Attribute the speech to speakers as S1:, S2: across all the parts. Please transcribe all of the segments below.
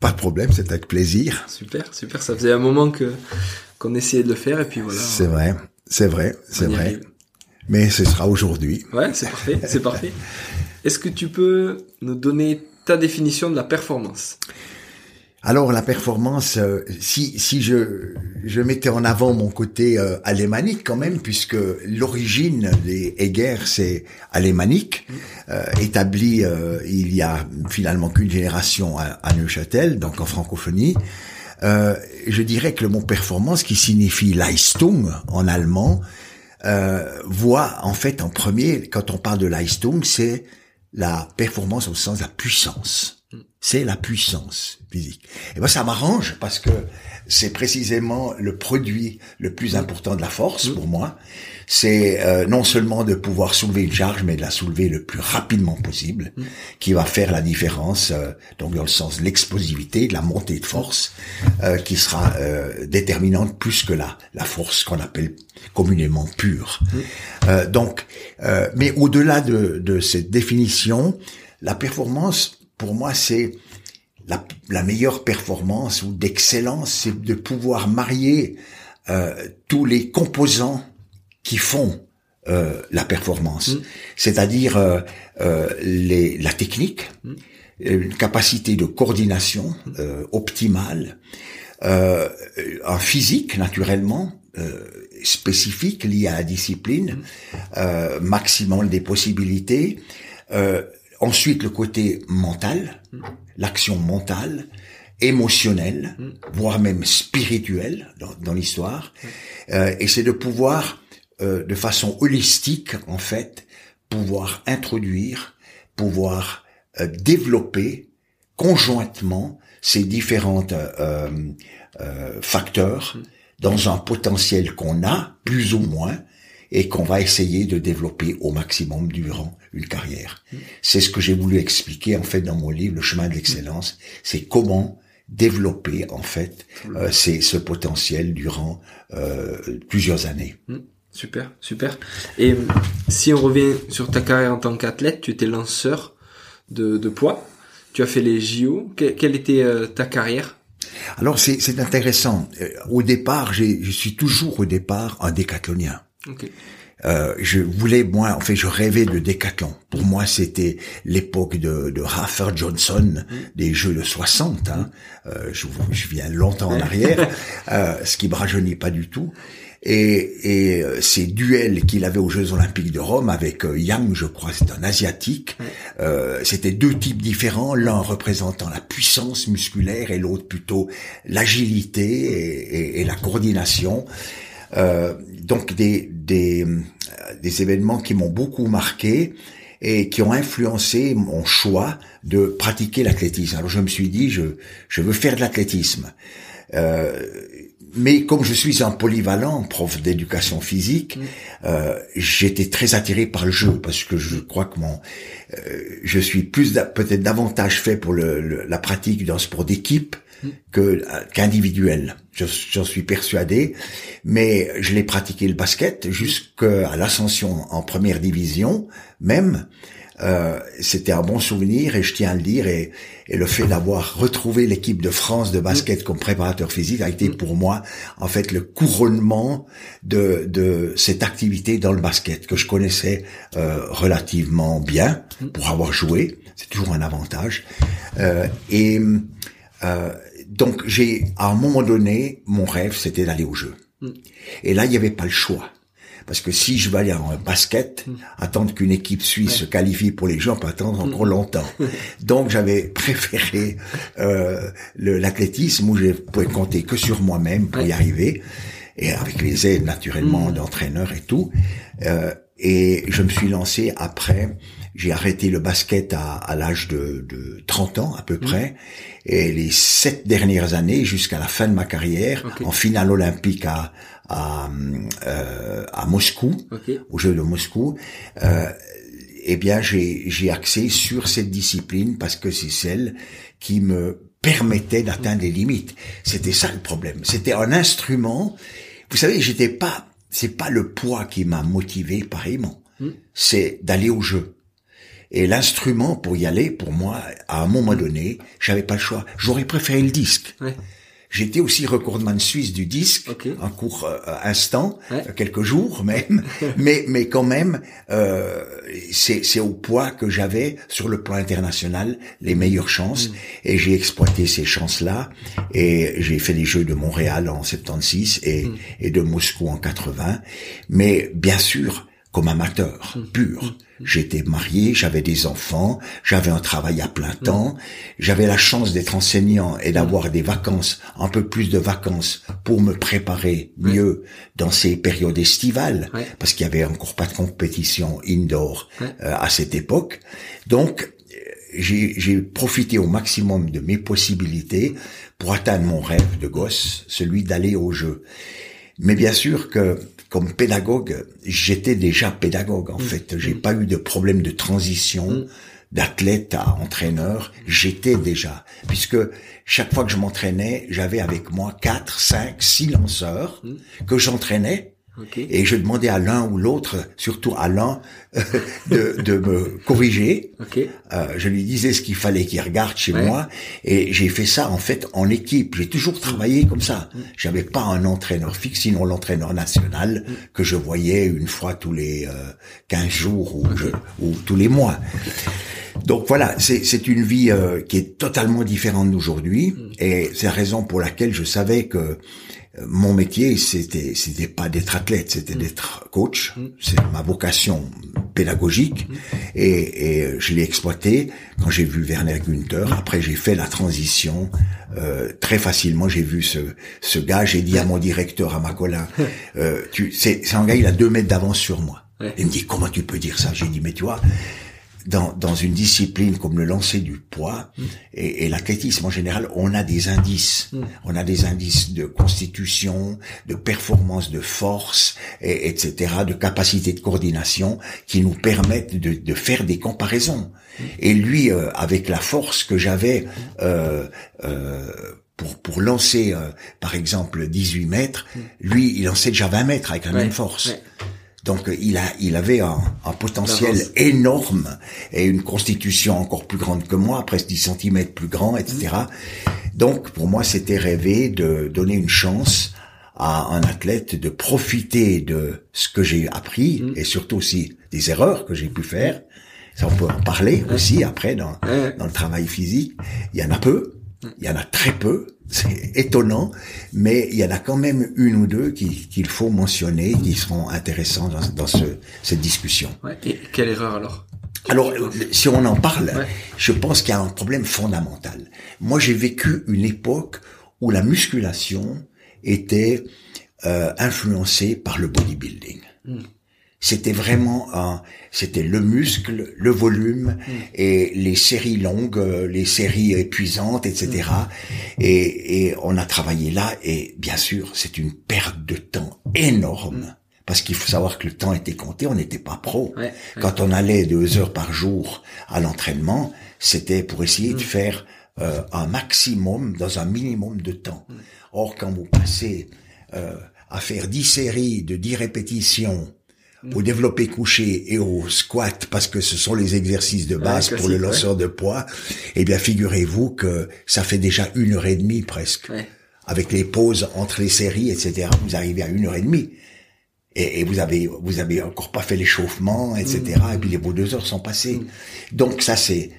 S1: Pas de problème, c'est avec plaisir.
S2: Super, super. Ça faisait un moment que qu'on essayait de le faire et puis voilà.
S1: C'est vrai, c'est vrai, c'est vrai. Mais ce sera aujourd'hui.
S2: Ouais, c'est parfait, c'est parfait. Est-ce que tu peux nous donner ta définition de la performance?
S1: Alors la performance, euh, si je mettais en avant mon côté euh, alémanique quand même, puisque l'origine des Heger c'est alémanique, euh, établi euh, il y a finalement qu'une génération à, à, Neuchâtel, donc en francophonie. je dirais que le mot performance, qui signifie Leistung en allemand, voit en fait en premier, quand on parle de Leistung, c'est la performance au sens de la puissance c'est la puissance physique. Et ben ça m'arrange parce que c'est précisément le produit le plus important de la force pour moi. C'est euh, non seulement de pouvoir soulever une charge, mais de la soulever le plus rapidement possible, qui va faire la différence. Euh, donc dans le sens de l'explosivité, de la montée de force, euh, qui sera déterminante plus que la la force qu'on appelle communément pure. donc, mais au-delà de, de cette définition, la performance pour moi, c'est la, la, meilleure performance ou d'excellence, c'est de pouvoir marier euh, tous les composants qui font euh, la performance, mmh. c'est-à-dire euh, euh, la technique, mmh. une capacité de coordination euh, optimale, euh, un physique naturellement spécifique lié à la discipline, maximum des possibilités. Euh, Ensuite, le côté mental, l'action mentale, émotionnelle, voire même spirituelle dans, dans l'histoire. Euh, et c'est de pouvoir, euh, de façon holistique, en fait, pouvoir introduire, pouvoir euh, développer conjointement ces différents euh, euh, facteurs dans un potentiel qu'on a, plus ou moins, et qu'on va essayer de développer au maximum durant une carrière. C'est ce que j'ai voulu expliquer en fait dans mon livre Le chemin de l'excellence, c'est comment développer en fait euh, ce potentiel durant euh, plusieurs années.
S2: Hmm. Super, super. Et euh, si on revient sur ta carrière en tant qu'athlète, tu étais lanceur de, de, poids, tu as fait les JO. quelle était euh, ta carrière?
S1: Alors c'est intéressant. Au départ, je suis toujours au départ un décathlonien. Euh, je voulais moi, en fait, je rêvais de décathlon. Pour moi, c'était l'époque de, de Raffer Johnson, mm. des Jeux de 60. Hein. Euh, je, je, viens longtemps en arrière, euh, ce qui me rajeunit pas du tout. Et, et euh, ces duels qu'il avait aux Jeux Olympiques de Rome avec euh, Yang, je crois, c'est un asiatique. Euh, C'était deux types différents, l'un représentant la puissance musculaire et l'autre plutôt l'agilité et, et, et, la coordination. Euh, donc des, des, des événements qui m'ont beaucoup marqué et qui ont influencé mon choix de pratiquer l'athlétisme. Alors je me suis dit, je, je veux faire de l'athlétisme. Euh, mais comme je suis un polyvalent, prof d'éducation physique, mm. euh, j'étais très attiré par le jeu parce que je crois que mon, euh, je suis plus peut-être davantage fait pour le, le, la pratique d'un sport d'équipe que qu'individuel. J'en suis persuadé, mais je l'ai pratiqué le basket jusqu'à l'ascension en première division même. Euh, c'était un bon souvenir et je tiens à le dire et, et le fait d'avoir retrouvé l'équipe de France de basket comme préparateur physique a été pour moi en fait le couronnement de, de cette activité dans le basket que je connaissais euh, relativement bien pour avoir joué c'est toujours un avantage euh, et euh, donc j'ai à un moment donné, mon rêve c'était d'aller au jeu. Et là, il n'y avait pas le choix. Parce que si je vais aller en basket, attendre qu'une équipe suisse se qualifie pour les Jeux, on peut attendre encore longtemps. Donc j'avais préféré euh, l'athlétisme où je pouvais compter que sur moi-même pour y arriver, et avec les aides naturellement d'entraîneurs et tout. Euh, et je me suis lancé après. J'ai arrêté le basket à, à l'âge de, de 30 ans à peu près. Et les sept dernières années, jusqu'à la fin de ma carrière, en finale olympique à, à, euh, à Moscou, okay. aux Jeux de Moscou, euh, eh bien j'ai axé sur cette discipline parce que c'est celle qui me permettait d'atteindre les limites. C'était ça le problème. C'était un instrument. Vous savez, j'étais pas. C'est pas le poids qui m'a motivé pareillement. Hmm. C'est d'aller au jeu. Et l'instrument pour y aller, pour moi, à un moment donné, j'avais pas le choix. J'aurais préféré le disque. Ouais. J'étais aussi recordman suisse du disque, un court euh, instant, quelques jours même, mais mais quand même, euh, c'est c'est au poids que j'avais sur le plan international les meilleures chances, mm. et j'ai exploité ces chances-là, et j'ai fait les Jeux de Montréal en 76 et mm. et de Moscou en 80, mais bien sûr comme amateur mm. pur. J'étais marié, j'avais des enfants, j'avais un travail à plein temps, j'avais la chance d'être enseignant et d'avoir des vacances, un peu plus de vacances pour me préparer mieux dans ces périodes estivales, parce qu'il y avait encore pas de compétition indoor euh, à cette époque. Donc, j'ai profité au maximum de mes possibilités pour atteindre mon rêve de gosse, celui d'aller au jeu. Mais bien sûr que comme pédagogue, j'étais déjà pédagogue en mm. fait. J'ai mm. pas eu de problème de transition mm. d'athlète à entraîneur. J'étais déjà, puisque chaque fois que je m'entraînais, j'avais avec moi quatre, cinq, six lanceurs que j'entraînais et je demandais à l'un ou l'autre, surtout à l'un, de, de, me corriger. Euh, je lui disais ce qu'il fallait qu'il regarde chez moi. Et j'ai fait ça en fait en équipe. J'ai toujours travaillé comme ça. Mm. J'avais pas un entraîneur fixe, sinon l'entraîneur national mm. que je voyais une fois tous les euh, 15 jours ou, ou tous les mois. Donc voilà, c'est une vie euh, qui est totalement différente d'aujourd'hui. Mm. Et c'est la raison pour laquelle je savais que mon métier, c'était c'était pas d'être athlète, c'était mm. d'être coach. Mm. C'est ma vocation pédagogique mm. et, et, je l'ai exploité quand j'ai vu Werner Günther. Après, j'ai fait la transition euh, très facilement. J'ai vu ce ce gars. J'ai dit à mon directeur, à Macolin, euh, tu c'est c'est un gars, il a deux mètres d'avance sur moi. Il me dit comment tu peux dire ça? J'ai dit mais tu vois dans, dans une discipline comme le lancer du poids mm. et, et l'athlétisme en général, on a des indices. Mm. On a des indices de constitution, de performance, de force, et, etc., de capacité de coordination qui nous permettent de, de faire des comparaisons. Mm. Et lui, euh, avec la force que j'avais euh, euh, pour, pour lancer, euh, par exemple, 18 mètres, lui, il lançait déjà 20 mètres avec la même force. Donc il a, il avait un, un potentiel énorme et une constitution encore plus grande que moi, presque 10 cm plus grand, etc. Donc pour moi, c'était rêver de donner une chance à un athlète de profiter de ce que j'ai appris mm. et surtout aussi des erreurs que j'ai pu faire. Ça, on peut en parler aussi après dans, dans le travail physique. Il y en a peu, il y en a très peu, c'est étonnant, mais il y en a quand même une ou deux qu'il faut mentionner, qui seront intéressants dans, dans ce, cette discussion.
S2: Ouais, et quelle erreur alors?
S1: Alors, si on en parle, je pense qu'il y a un problème fondamental. Moi, j'ai vécu une époque où la musculation était euh, influencée par le bodybuilding. Hmm. C'était vraiment un, c'était le muscle, le volume mm. et les séries longues, les séries épuisantes, etc. Mm. Et, et on a travaillé là et bien sûr c'est une perte de temps énorme. Mm. Parce qu'il faut savoir que le temps était compté, on n'était pas pro. Quand on allait deux heures par jour à l'entraînement, c'était pour essayer de faire euh, un maximum dans un minimum de temps. Or, quand vous passez euh, à faire dix séries de dix répétitions au développé couché et au squat parce que ce sont les exercices de base pour le lanceur de poids, eh bien figurez-vous que ça fait déjà une heure et demie presque. Avec les pauses entre les séries, etc., vous arrivez à une heure et demie. Et, vous avez vous avez encore pas fait l'échauffement, etc. Mm. Et puis les beaux deux heures sont passées. Mm. Donc ça c'est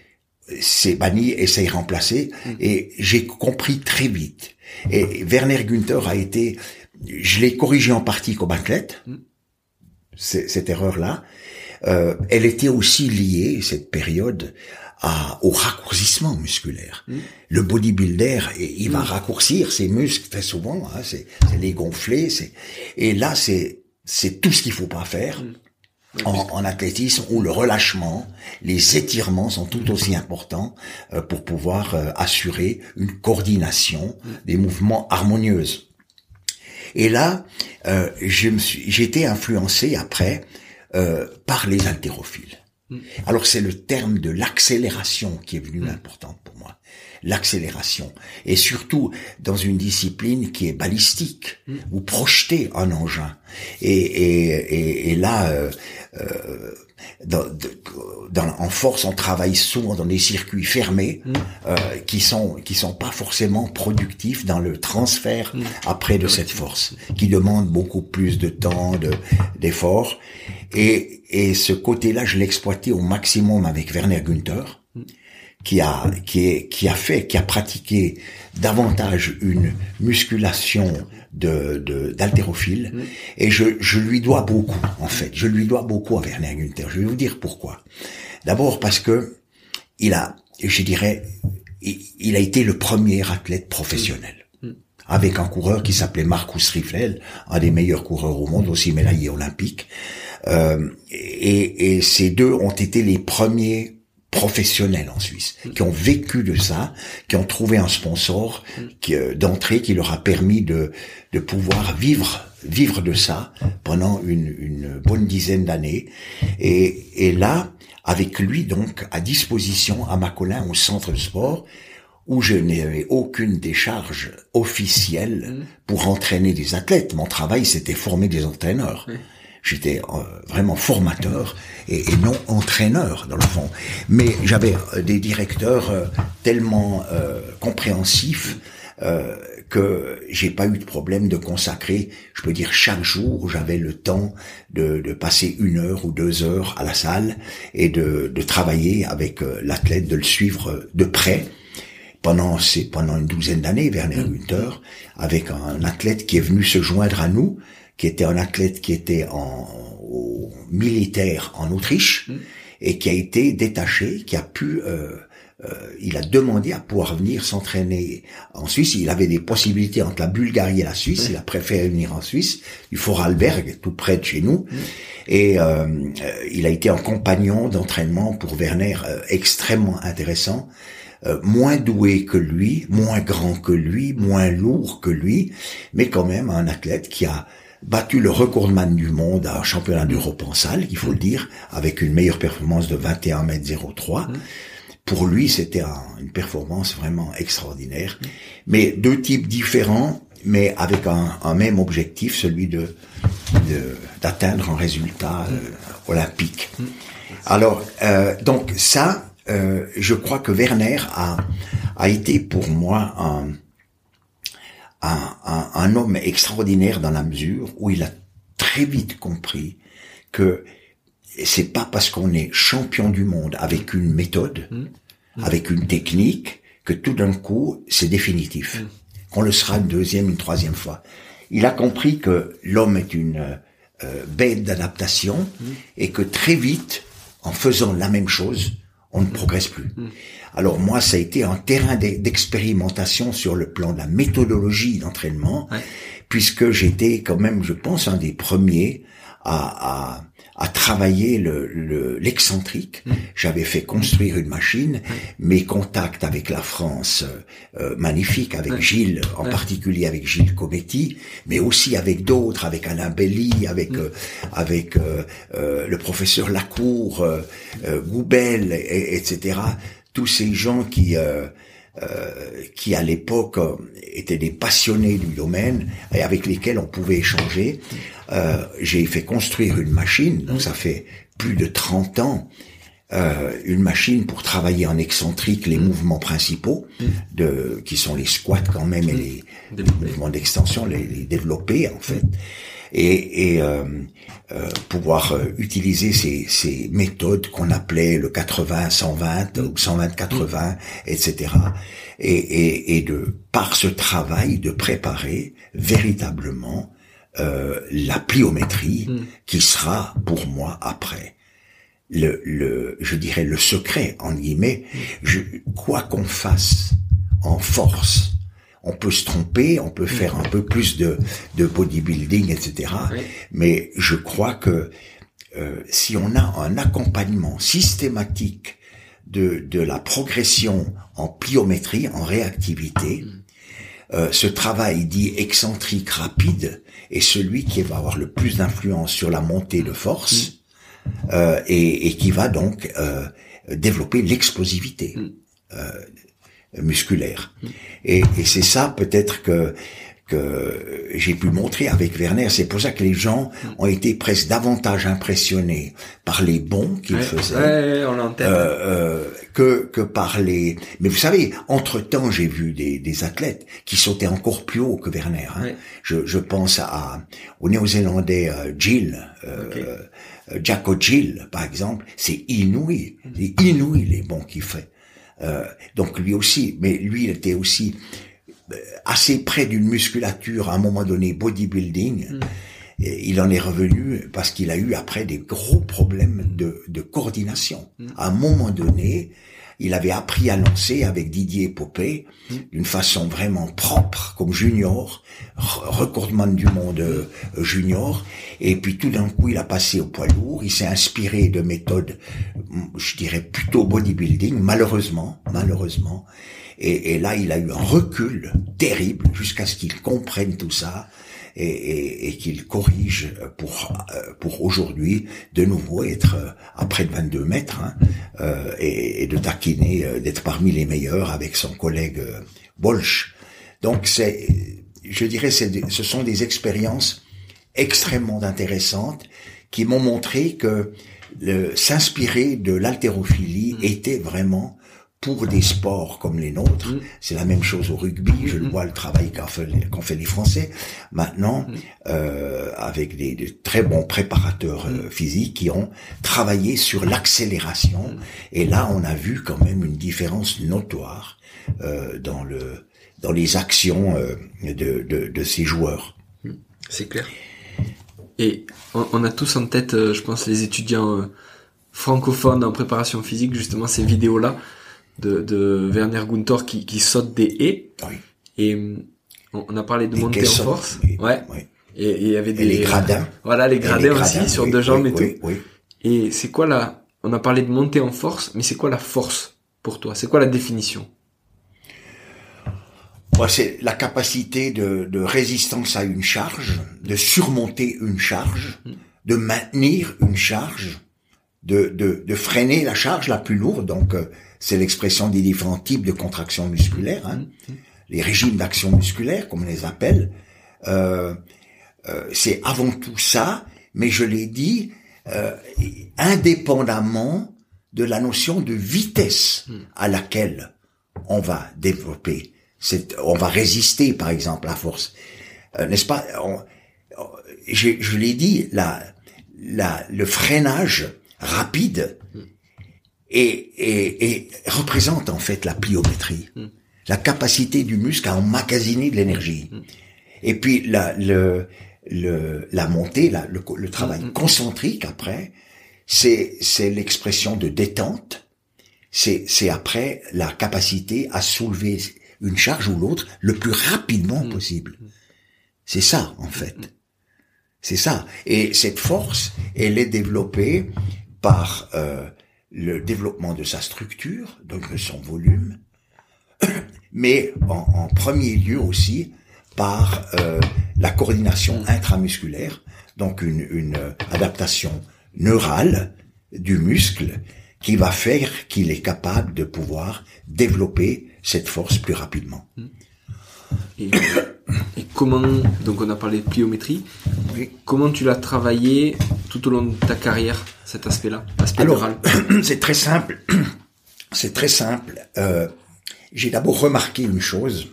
S1: c'est banni et c'est remplacé. Mm. Et j'ai compris très vite. Et Werner Günther a été je l'ai corrigé en partie comme athlète. Cette erreur-là. Euh, elle était aussi liée, cette période, à, au raccourcissement musculaire. Mm. Le bodybuilder, il va mm. raccourcir ses muscles très souvent, hein, c'est les gonfler, c'est et là c'est c'est tout ce qu'il faut pas faire. En, en, athlétisme où le relâchement, les étirements sont tout aussi importants euh, pour pouvoir euh, assurer une coordination des mouvements harmonieuses. Et là, euh, je me suis, j'ai été influencé après euh, par les haltérophiles. Mm. Alors c'est le terme de l'accélération qui est venu mm. important pour moi. L'accélération. Et surtout dans une discipline qui est balistique, mm. ou projeter un engin. Et, et, et, et là, euh, euh, dans, dans, en force, on travaille souvent dans des circuits fermés mm. euh, qui sont qui sont pas forcément productifs dans le transfert mm. après de cette force, qui demande beaucoup plus de temps, de d'efforts. Et, et ce côté-là, je l'ai exploité au maximum avec Werner Günther, mm. qui a qui est qui a fait, qui a pratiqué davantage une musculation de d'haltérophile mm. et je, je lui dois beaucoup en fait je lui dois beaucoup à Werner Günther je vais vous dire pourquoi d'abord parce que il a je dirais il, a été le premier athlète professionnel mm. Mm. avec un coureur qui s'appelait Marcus Riffel un des meilleurs coureurs au monde aussi médaillé olympique euh, et, et ces deux ont été les premiers professionnels en Suisse, qui ont vécu de ça, qui ont trouvé un sponsor qui, euh, d'entrée qui leur a permis de, de pouvoir vivre vivre de ça pendant une, une bonne dizaine d'années. Et, et là, avec lui donc à disposition à Macolin au centre de sport, où je n'avais aucune décharge officielle pour entraîner des athlètes. Mon travail, c'était former des entraîneurs. J'étais euh, vraiment formateur et, non entraîneur dans le fond. Mais j'avais euh, des directeurs euh, tellement compréhensifs que j'ai pas eu de problème de consacrer, je peux dire chaque jour, j'avais le temps de, de, passer une heure ou deux heures à la salle et de, de travailler avec l'athlète, de le suivre de près pendant c'est pendant une douzaine d'années, Werner Günther, avec un athlète qui est venu se joindre à nous qui était un athlète qui était en au militaire en Autriche mm. et qui a été détaché, qui a pu euh, euh, il a demandé à pouvoir venir s'entraîner en Suisse. Il avait des possibilités entre la Bulgarie et la Suisse. Il a préféré venir en Suisse, du Vorarlberg, tout près de chez nous. Mm. Et euh, il a été un compagnon d'entraînement pour Werner extrêmement intéressant. moins doué que lui, moins grand que lui, moins lourd que lui, mais quand même un athlète qui a battu le recordman du monde à un championnat d'Europe en salle, il faut le dire, avec une meilleure performance de 21 mètres 03. Mmh. Pour lui, c'était une performance vraiment extraordinaire. Mmh. Mais deux types différents, mais avec un, même objectif, celui de d'atteindre un résultat mmh. euh, olympique. Alors, euh, donc ça, euh, je crois que Werner a, a été pour moi un, un, un, un, homme extraordinaire dans la mesure où il a très vite compris que c'est pas parce qu'on est champion du monde avec une méthode, mmh. Mmh. avec une technique, que tout d'un coup c'est définitif. Mmh. Qu'on le sera une deuxième, une troisième fois. Il a compris que l'homme est une euh, bête d'adaptation et que très vite, en faisant la même chose, on ne progresse plus. Alors moi, ça a été un terrain d'expérimentation sur le plan de la méthodologie d'entraînement, puisque j'étais quand même, je pense, un des premiers à, à, à travailler l'excentrique. Le, mmh. J'avais fait construire une machine. Mes contacts avec la France, euh, magnifiques, avec Gilles, en particulier avec Gilles Cometti, mais aussi avec d'autres, avec Alain Belli, avec mmh. euh, avec euh, euh, le professeur Lacour, Goubel, et, etc tous ces gens qui euh, euh, qui à l'époque euh, étaient des passionnés du domaine et avec lesquels on pouvait échanger. Euh, j'ai fait construire une machine, donc ça fait plus de 30 ans, euh, une machine pour travailler en excentrique les mouvements principaux, de, qui sont les squats quand même et les, mouvements d'extension, les, les développés en fait. Et, et euh, euh, pouvoir euh, utiliser ces, ces méthodes qu'on appelait le 80-120 ou 120-80, etc. Et, et, et, de par ce travail de préparer véritablement euh, la pliométrie mm. qui sera pour moi après le, le je dirais le secret en guillemets mm. je, quoi qu'on fasse en force on peut se tromper, on peut faire un peu plus de, de bodybuilding, etc. Mais je crois que euh, si on a un accompagnement systématique de, de la progression en pliométrie, en réactivité, mm. euh, ce travail dit excentrique rapide est celui qui va avoir le plus d'influence sur la montée de force mm. euh, et, et, qui va donc euh, développer l'explosivité. Mm. Euh, musculaire. Et, et c'est ça peut-être que que j'ai pu montrer avec Werner. C'est pour ça que les gens ont été presque davantage impressionnés par les bons qu'il faisait
S2: euh,
S1: euh, que que par les. Mais vous savez, entre temps, j'ai vu des, des athlètes qui sautaient encore plus haut que Werner. Hein. Je, je pense à au Néo-Zélandais euh, Jill. Euh, Jacko Jill, par exemple, c'est inouï, c'est inouï les bons qu'il fait. Euh, donc lui aussi, mais lui il était aussi euh, assez près d'une musculature à un moment donné bodybuilding. Mm. Et il en est revenu parce qu'il a eu après des gros problèmes de, de coordination. Mm. À un moment donné, il avait appris à lancer avec Didier Popé mm. d'une façon vraiment propre comme junior, recordman du monde euh, junior. Et puis tout d'un coup, il a passé au poids lourd. Il s'est inspiré de méthodes, mm, je dirais plutôt bodybuilding, malheureusement, malheureusement. Et, et là, il a eu un recul terrible jusqu'à ce qu'il comprenne tout ça et, et, et qu'il corrige pour euh, pour aujourd'hui de nouveau être à près de 22 mètres hein, euh, et, et, de taquiner euh, d'être parmi les meilleurs avec son collègue Bolch. Donc c'est, je dirais, c'est, ce sont des expériences extrêmement intéressantes qui m'ont montré que s'inspirer de l'haltérophilie mmh. était vraiment pour des sports comme les nôtres. Mm. C'est la même chose au rugby. Je le mm. vois le travail qu'ont fait, fait, les Français. Maintenant, mm. euh, avec des, des, très bons préparateurs euh, physiques qui ont travaillé sur l'accélération. Et là, on a vu quand même une différence notoire euh, dans le dans les actions euh, de, de, de, ces joueurs.
S2: C'est clair. Et on, on, a tous en tête, euh, je pense, les étudiants francophones en préparation physique, justement ces vidéos-là de, de Werner Gunther qui, qui saute des haies. Oui. Et on a parlé de monter en force. Ouais. Et il y avait des
S1: les gradins.
S2: Voilà les gradins, aussi sur deux jambes et tout. Et c'est quoi la On a parlé de monter en force, mais c'est quoi la force pour toi? C'est quoi la définition?
S1: C'est la capacité de, de, résistance à une charge, de surmonter une charge, mm. de maintenir une charge, de, de, de freiner la charge la plus lourde. Donc, euh, c'est l'expression des différents types de contractions musculaires, hein. les régimes d'action musculaire, comme on les appelle. Euh, euh, c'est avant tout ça, mais je l'ai dit, euh, indépendamment de la notion de vitesse à laquelle on va développer, on va résister, par exemple, à force, n'est-ce pas? Je, l'ai dit, le freinage rapide et, et, et, représente en fait la pliométrie, hmm. la capacité du muscle à emmagasiner de l'énergie. Hmm. Et puis la, le, le, la montée, la, le, le travail hmm. concentrique après, c'est c'est l'expression de détente. C'est c'est après la capacité à soulever une charge ou l'autre le plus rapidement possible. C'est ça en fait. C'est ça. Et cette force, elle est développée par euh, le développement de sa structure, donc de son volume, mais en, premier lieu aussi par euh, la coordination intramusculaire, donc une, une adaptation neurale du muscle qui va faire qu'il est capable de pouvoir développer cette force plus rapidement.
S2: Et, comment, donc on a parlé de pliométrie, comment tu l'as travaillé tout au long de ta carrière cet aspect-là, aspect
S1: Alors, c'est très simple. C'est très simple. Euh, j'ai d'abord remarqué une chose.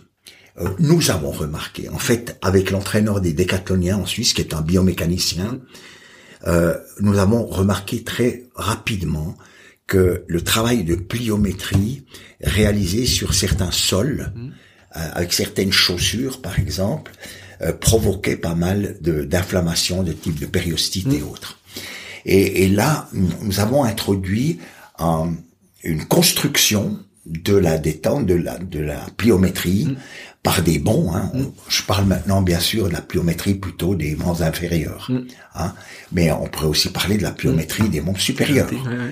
S1: euh, nous avons remarqué, en fait, avec l'entraîneur des décathloniens en Suisse, qui est un biomécanicien, euh, nous avons remarqué très rapidement que le travail de pliométrie réalisé sur certains sols, mmh. Euh, avec certaines chaussures par exemple, euh, provoquait pas mal d'inflammations de, type de périostite et mmh. autres. Et, et, là, nous avons introduit une construction de la détente, de la, de la pliométrie, mmh par des bons. Hein. Mm. Je parle maintenant bien sûr de la pliométrie plutôt des membres inférieurs. Mm. Hein. Mais on pourrait aussi parler de la pliométrie mm. des membres supérieurs.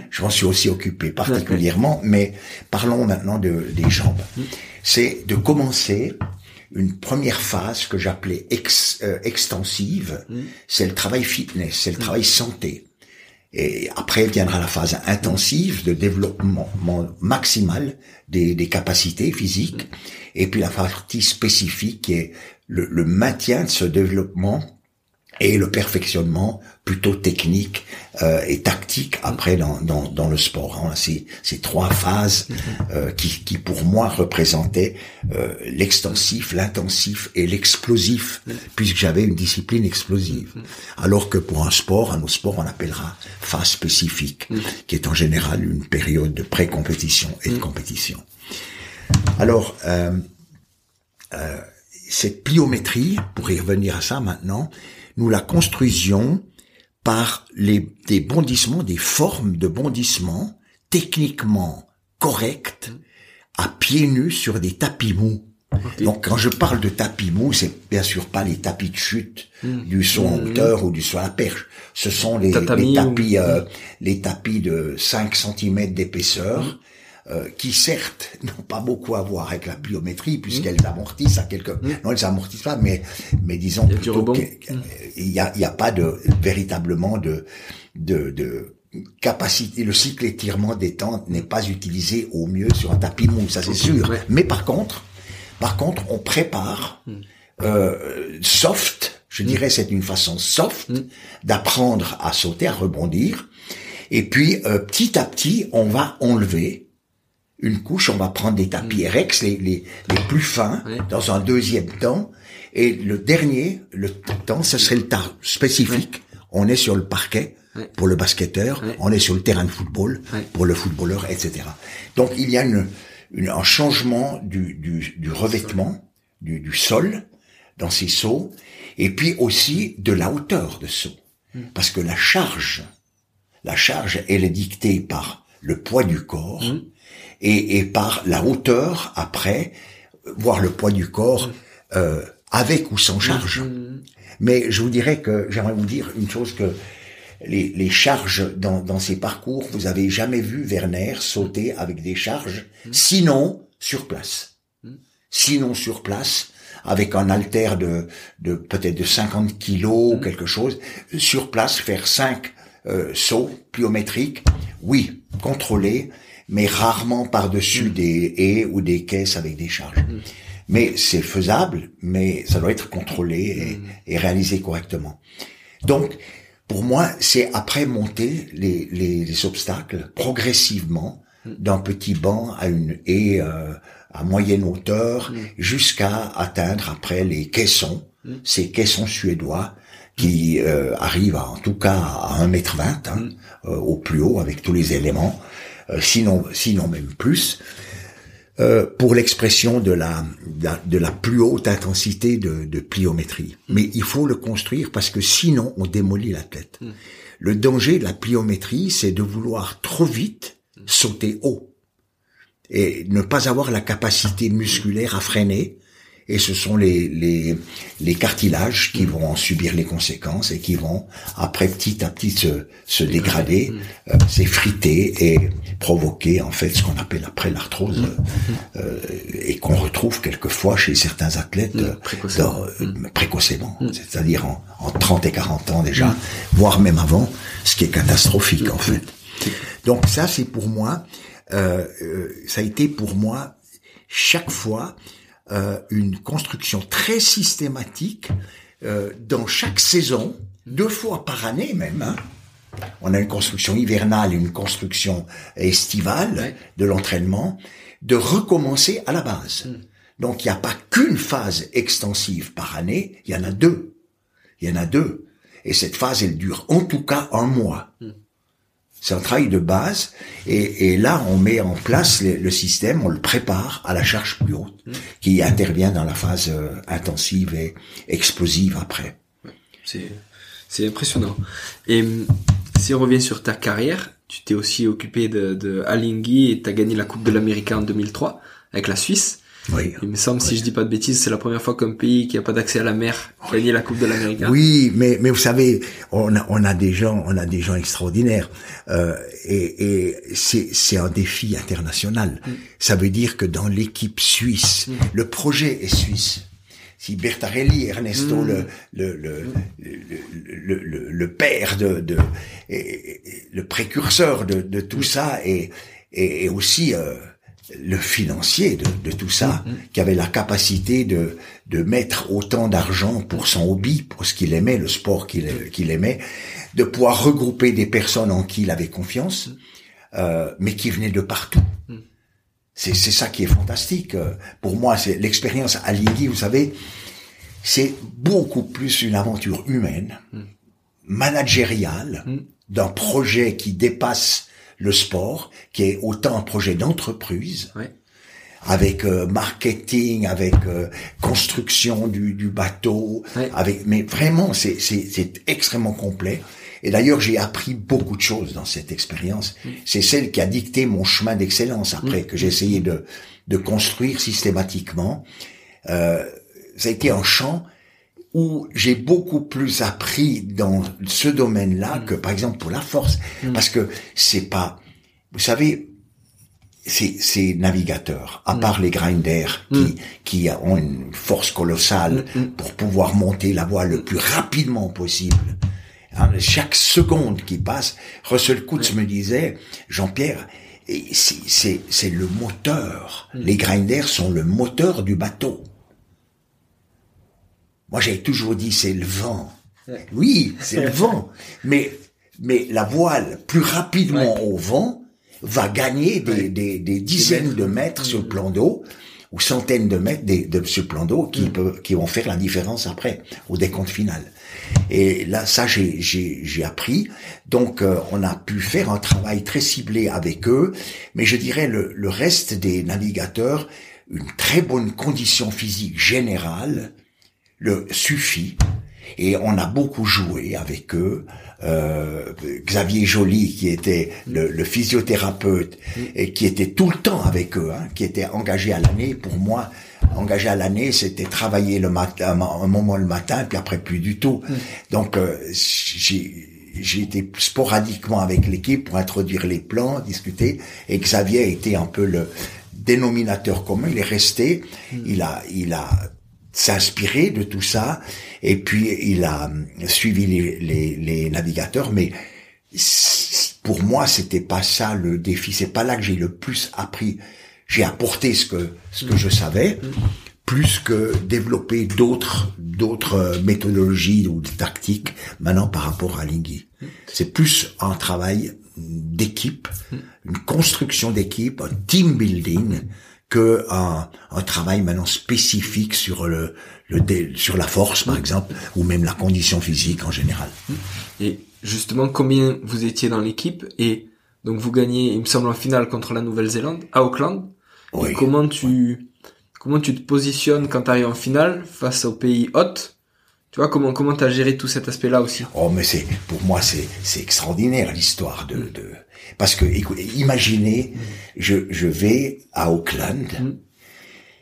S1: Je m'en suis aussi occupé particulièrement, mais parlons maintenant de, des jambes. C'est de commencer une première phase que j'appelais ex, euh, extensive, c'est le travail fitness, c'est le travail santé. Et après viendra la phase intensive de développement maximal des, des capacités physiques. Et puis la partie spécifique qui est le, le maintien de ce développement et le perfectionnement plutôt technique euh, et tactique après dans, dans, dans le sport. Hein. Ces, ces trois phases euh, qui, qui pour moi représentaient euh, l'extensif, l'intensif et l'explosif, puisque j'avais une discipline explosive. Alors que pour un sport, un autre sport, on appellera phase spécifique, qui est en général une période de pré-compétition et de compétition. Alors, euh, euh, cette pliométrie, pour y revenir à ça maintenant, nous la construisions par les, des bondissements, des formes de bondissements techniquement correctes à pieds nus sur des tapis mous. Donc quand je parle de tapis mous, c'est bien sûr pas les tapis de chute hmm. du saut en hmm. hauteur ou du saut à la perche. Ce sont les, les tapis, euh, les tapis de 5 cm d'épaisseur hmm. Euh, qui certes n'ont pas beaucoup à voir avec la pliométrie puisqu'elles mmh. amortissent à quelque mmh. non elles amortissent pas mais mais disons plutôt qu'il y a il y a pas de véritablement de de, de capacité, le cycle étirement détente n'est pas utilisé au mieux sur un tapis mou, ça c'est sûr. Mais par contre, par contre, on prépare euh, soft, je dirais c'est une façon soft d'apprendre à sauter, à rebondir. Et puis euh, petit à petit, on va enlever une couche, on va prendre des tapis mm. RX, les, les, les plus fins, dans un deuxième temps. Et le dernier, le temps, ce serait le temps spécifique. On est sur le parquet pour le basketteur, on est sur le terrain de football pour le footballeur, etc. Donc il y a une, un changement du, du, du revêtement, du, du, sol dans ces sauts, et puis aussi de la hauteur de saut. Mm. Parce que la charge, la charge, elle est dictée par le poids du corps, mm et, et par la hauteur après, voir le poids du corps euh, avec ou sans charge. Mm-hmm. Mais je vous dirais que j'aimerais vous dire une chose que les, les charges dans, dans, ces parcours, vous avez jamais vu Werner sauter avec des charges, mm-hmm. sinon sur place. Sinon sur place, avec un haltère de, de peut-être de 50 kilos ou quelque chose, sur place faire cinq euh, sauts pliométriques, oui, contrôlés, mais rarement par-dessus mm. des haies ou des caisses avec des charges. Mm. Mais c'est faisable, mais ça doit être contrôlé mm. et, réalisé correctement. Donc, pour moi, c'est après monter les, les, obstacles progressivement d'un petit banc à une haie euh, à moyenne hauteur jusqu'à atteindre après les caissons, ces caissons suédois qui euh, arrivent en tout cas à 1m20 hein, euh, au plus haut avec tous les éléments sinon, sinon même plus, euh, pour l'expression de la, de la, plus haute intensité de, de, pliométrie. Mm. Mais il faut le construire parce que sinon on démolit la tête. Mm. Le danger de la pliométrie, c'est de vouloir trop vite sauter haut et ne pas avoir la capacité musculaire à freiner et ce sont les, les, les cartilages qui mm. vont en subir les conséquences et qui vont après petit à petit se, se dégrader, mm. euh, s'effriter et provoquer en fait ce qu'on appelle après l'arthrose mm. euh, et qu'on retrouve quelquefois chez certains athlètes euh, précocement, précocement c'est-à-dire en, en 30 et 40 ans déjà, voire même avant, ce qui est catastrophique en fait. Donc ça c'est pour moi, euh, ça a été pour moi chaque fois euh, une construction très systématique euh, dans chaque saison, deux fois par année même. Hein. On a une construction hivernale et une construction estivale de l'entraînement, de recommencer à la base. Hmm. Donc il n'y a pas qu'une phase extensive par année, il y en a deux. Il y en a deux. Et cette phase, elle dure en tout cas un mois. Hmm. C'est un travail de base. Et, et, là, on met en place le, système, on le prépare à la charge plus haute, hmm. qui intervient dans la phase euh, intensive et explosive après.
S2: C'est, c'est impressionnant. Et hum, si on revient sur ta carrière, tu t'es aussi occupé de, de Alinghi et tu as gagné la Coupe de l'Amérique en 2003 avec la Suisse.
S1: Oui.
S2: Il me semble, si je dis pas de bêtises, c'est la première fois qu'un pays qui a pas d'accès à la mer gagne la Coupe de l'Amérique.
S1: Oui, mais mais vous savez, on a on a des gens, on a des gens extraordinaires, euh, et, et c'est c'est un défi international. Mm. Ça veut dire que dans l'équipe suisse, mm. le projet est suisse. Si Bertarelli, Ernesto, mm. le, le, le, le, le, le, père de, de et, le précurseur de, de tout ça, et, et, aussi euh, le financier de, de tout ça, mm, mm. qui avait la capacité de, de mettre autant d'argent pour son hobby, pour ce qu'il aimait, le sport qu'il qu'il aimait, de pouvoir regrouper des personnes en qui il avait confiance, mm. euh, mais qui venaient de partout. C'est ça qui est fantastique. Pour moi, c'est l'expérience à Lily, vous savez, c'est beaucoup plus une aventure humaine, managériale, d'un projet qui dépasse le sport, qui est autant un projet d'entreprise, avec euh, marketing, avec euh, construction du, du bateau, avec mais vraiment c'est c'est extrêmement complet. Et d'ailleurs, j'ai appris beaucoup de choses dans cette expérience. Mm. C'est celle qui a dicté mon chemin d'excellence après mm. que j'ai essayé de de construire systématiquement. Euh, ça a été un champ où j'ai beaucoup plus appris dans ce domaine-là mm. que par exemple pour la force, mm. parce que c'est pas, vous savez, ces, ces navigateurs, à mm. part les grinders qui, qui ont une force colossale pour pouvoir monter la voie le plus rapidement possible. Hein, chaque seconde qui passe, Russell Coutts me disait, Jean-Pierre, c'est le moteur. Les grinders sont le moteur du bateau. Moi, j'ai toujours dit c'est le vent. Oui, c'est le vent. Mais, mais la voile, plus rapidement au vent, va gagner des, des, des dizaines de mètres sur le plan d'eau ou centaines de mètres de, de ce plan d'eau qui, mm. peut, qui vont faire la différence après, au décompte final. Et là, ça, j'ai, j'ai, j'ai appris. Donc, euh, on a pu faire un travail très ciblé avec eux. Mais je dirais le, le reste des navigateurs, une très bonne condition physique générale, le suffit. Et on a beaucoup joué avec eux. Euh, Xavier Joly, qui était le, physiothérapeute et qui était tout le temps avec eux, hein, qui était engagé à l'année. Pour moi, engagé à l'année, c'était travailler le matin, un moment le matin, puis après plus du tout. Donc euh, j'ai j'ai été sporadiquement avec l'équipe pour introduire les plans, discuter, et Xavier a été un peu le dénominateur commun. Il est resté, il a, il a s'inspirer de tout ça. Et puis il a suivi les, les, les navigateurs, mais pour moi c'était pas ça le défi. C'est pas là que j'ai le plus appris. J'ai apporté ce que ce que je savais, plus que développer d'autres d'autres méthodologies ou tactiques maintenant par rapport à Lingui. C'est plus un travail d'équipe, une construction d'équipe, un team building que un, un, travail maintenant spécifique sur le, le sur la force par exemple ou même la condition physique en général.
S2: Et justement combien vous étiez dans l'équipe et donc vous gagnez il me semble en finale contre la Nouvelle-Zélande à Auckland. Oui. comment tu comment tu te positionnes quand tu arrives en finale face au pays hôte tu vois comment comment t'as géré tout cet aspect-là aussi?
S1: Oh mais c'est pour moi c'est c'est extraordinaire l'histoire de, de parce que écoutez, imaginez je je vais à Auckland mm.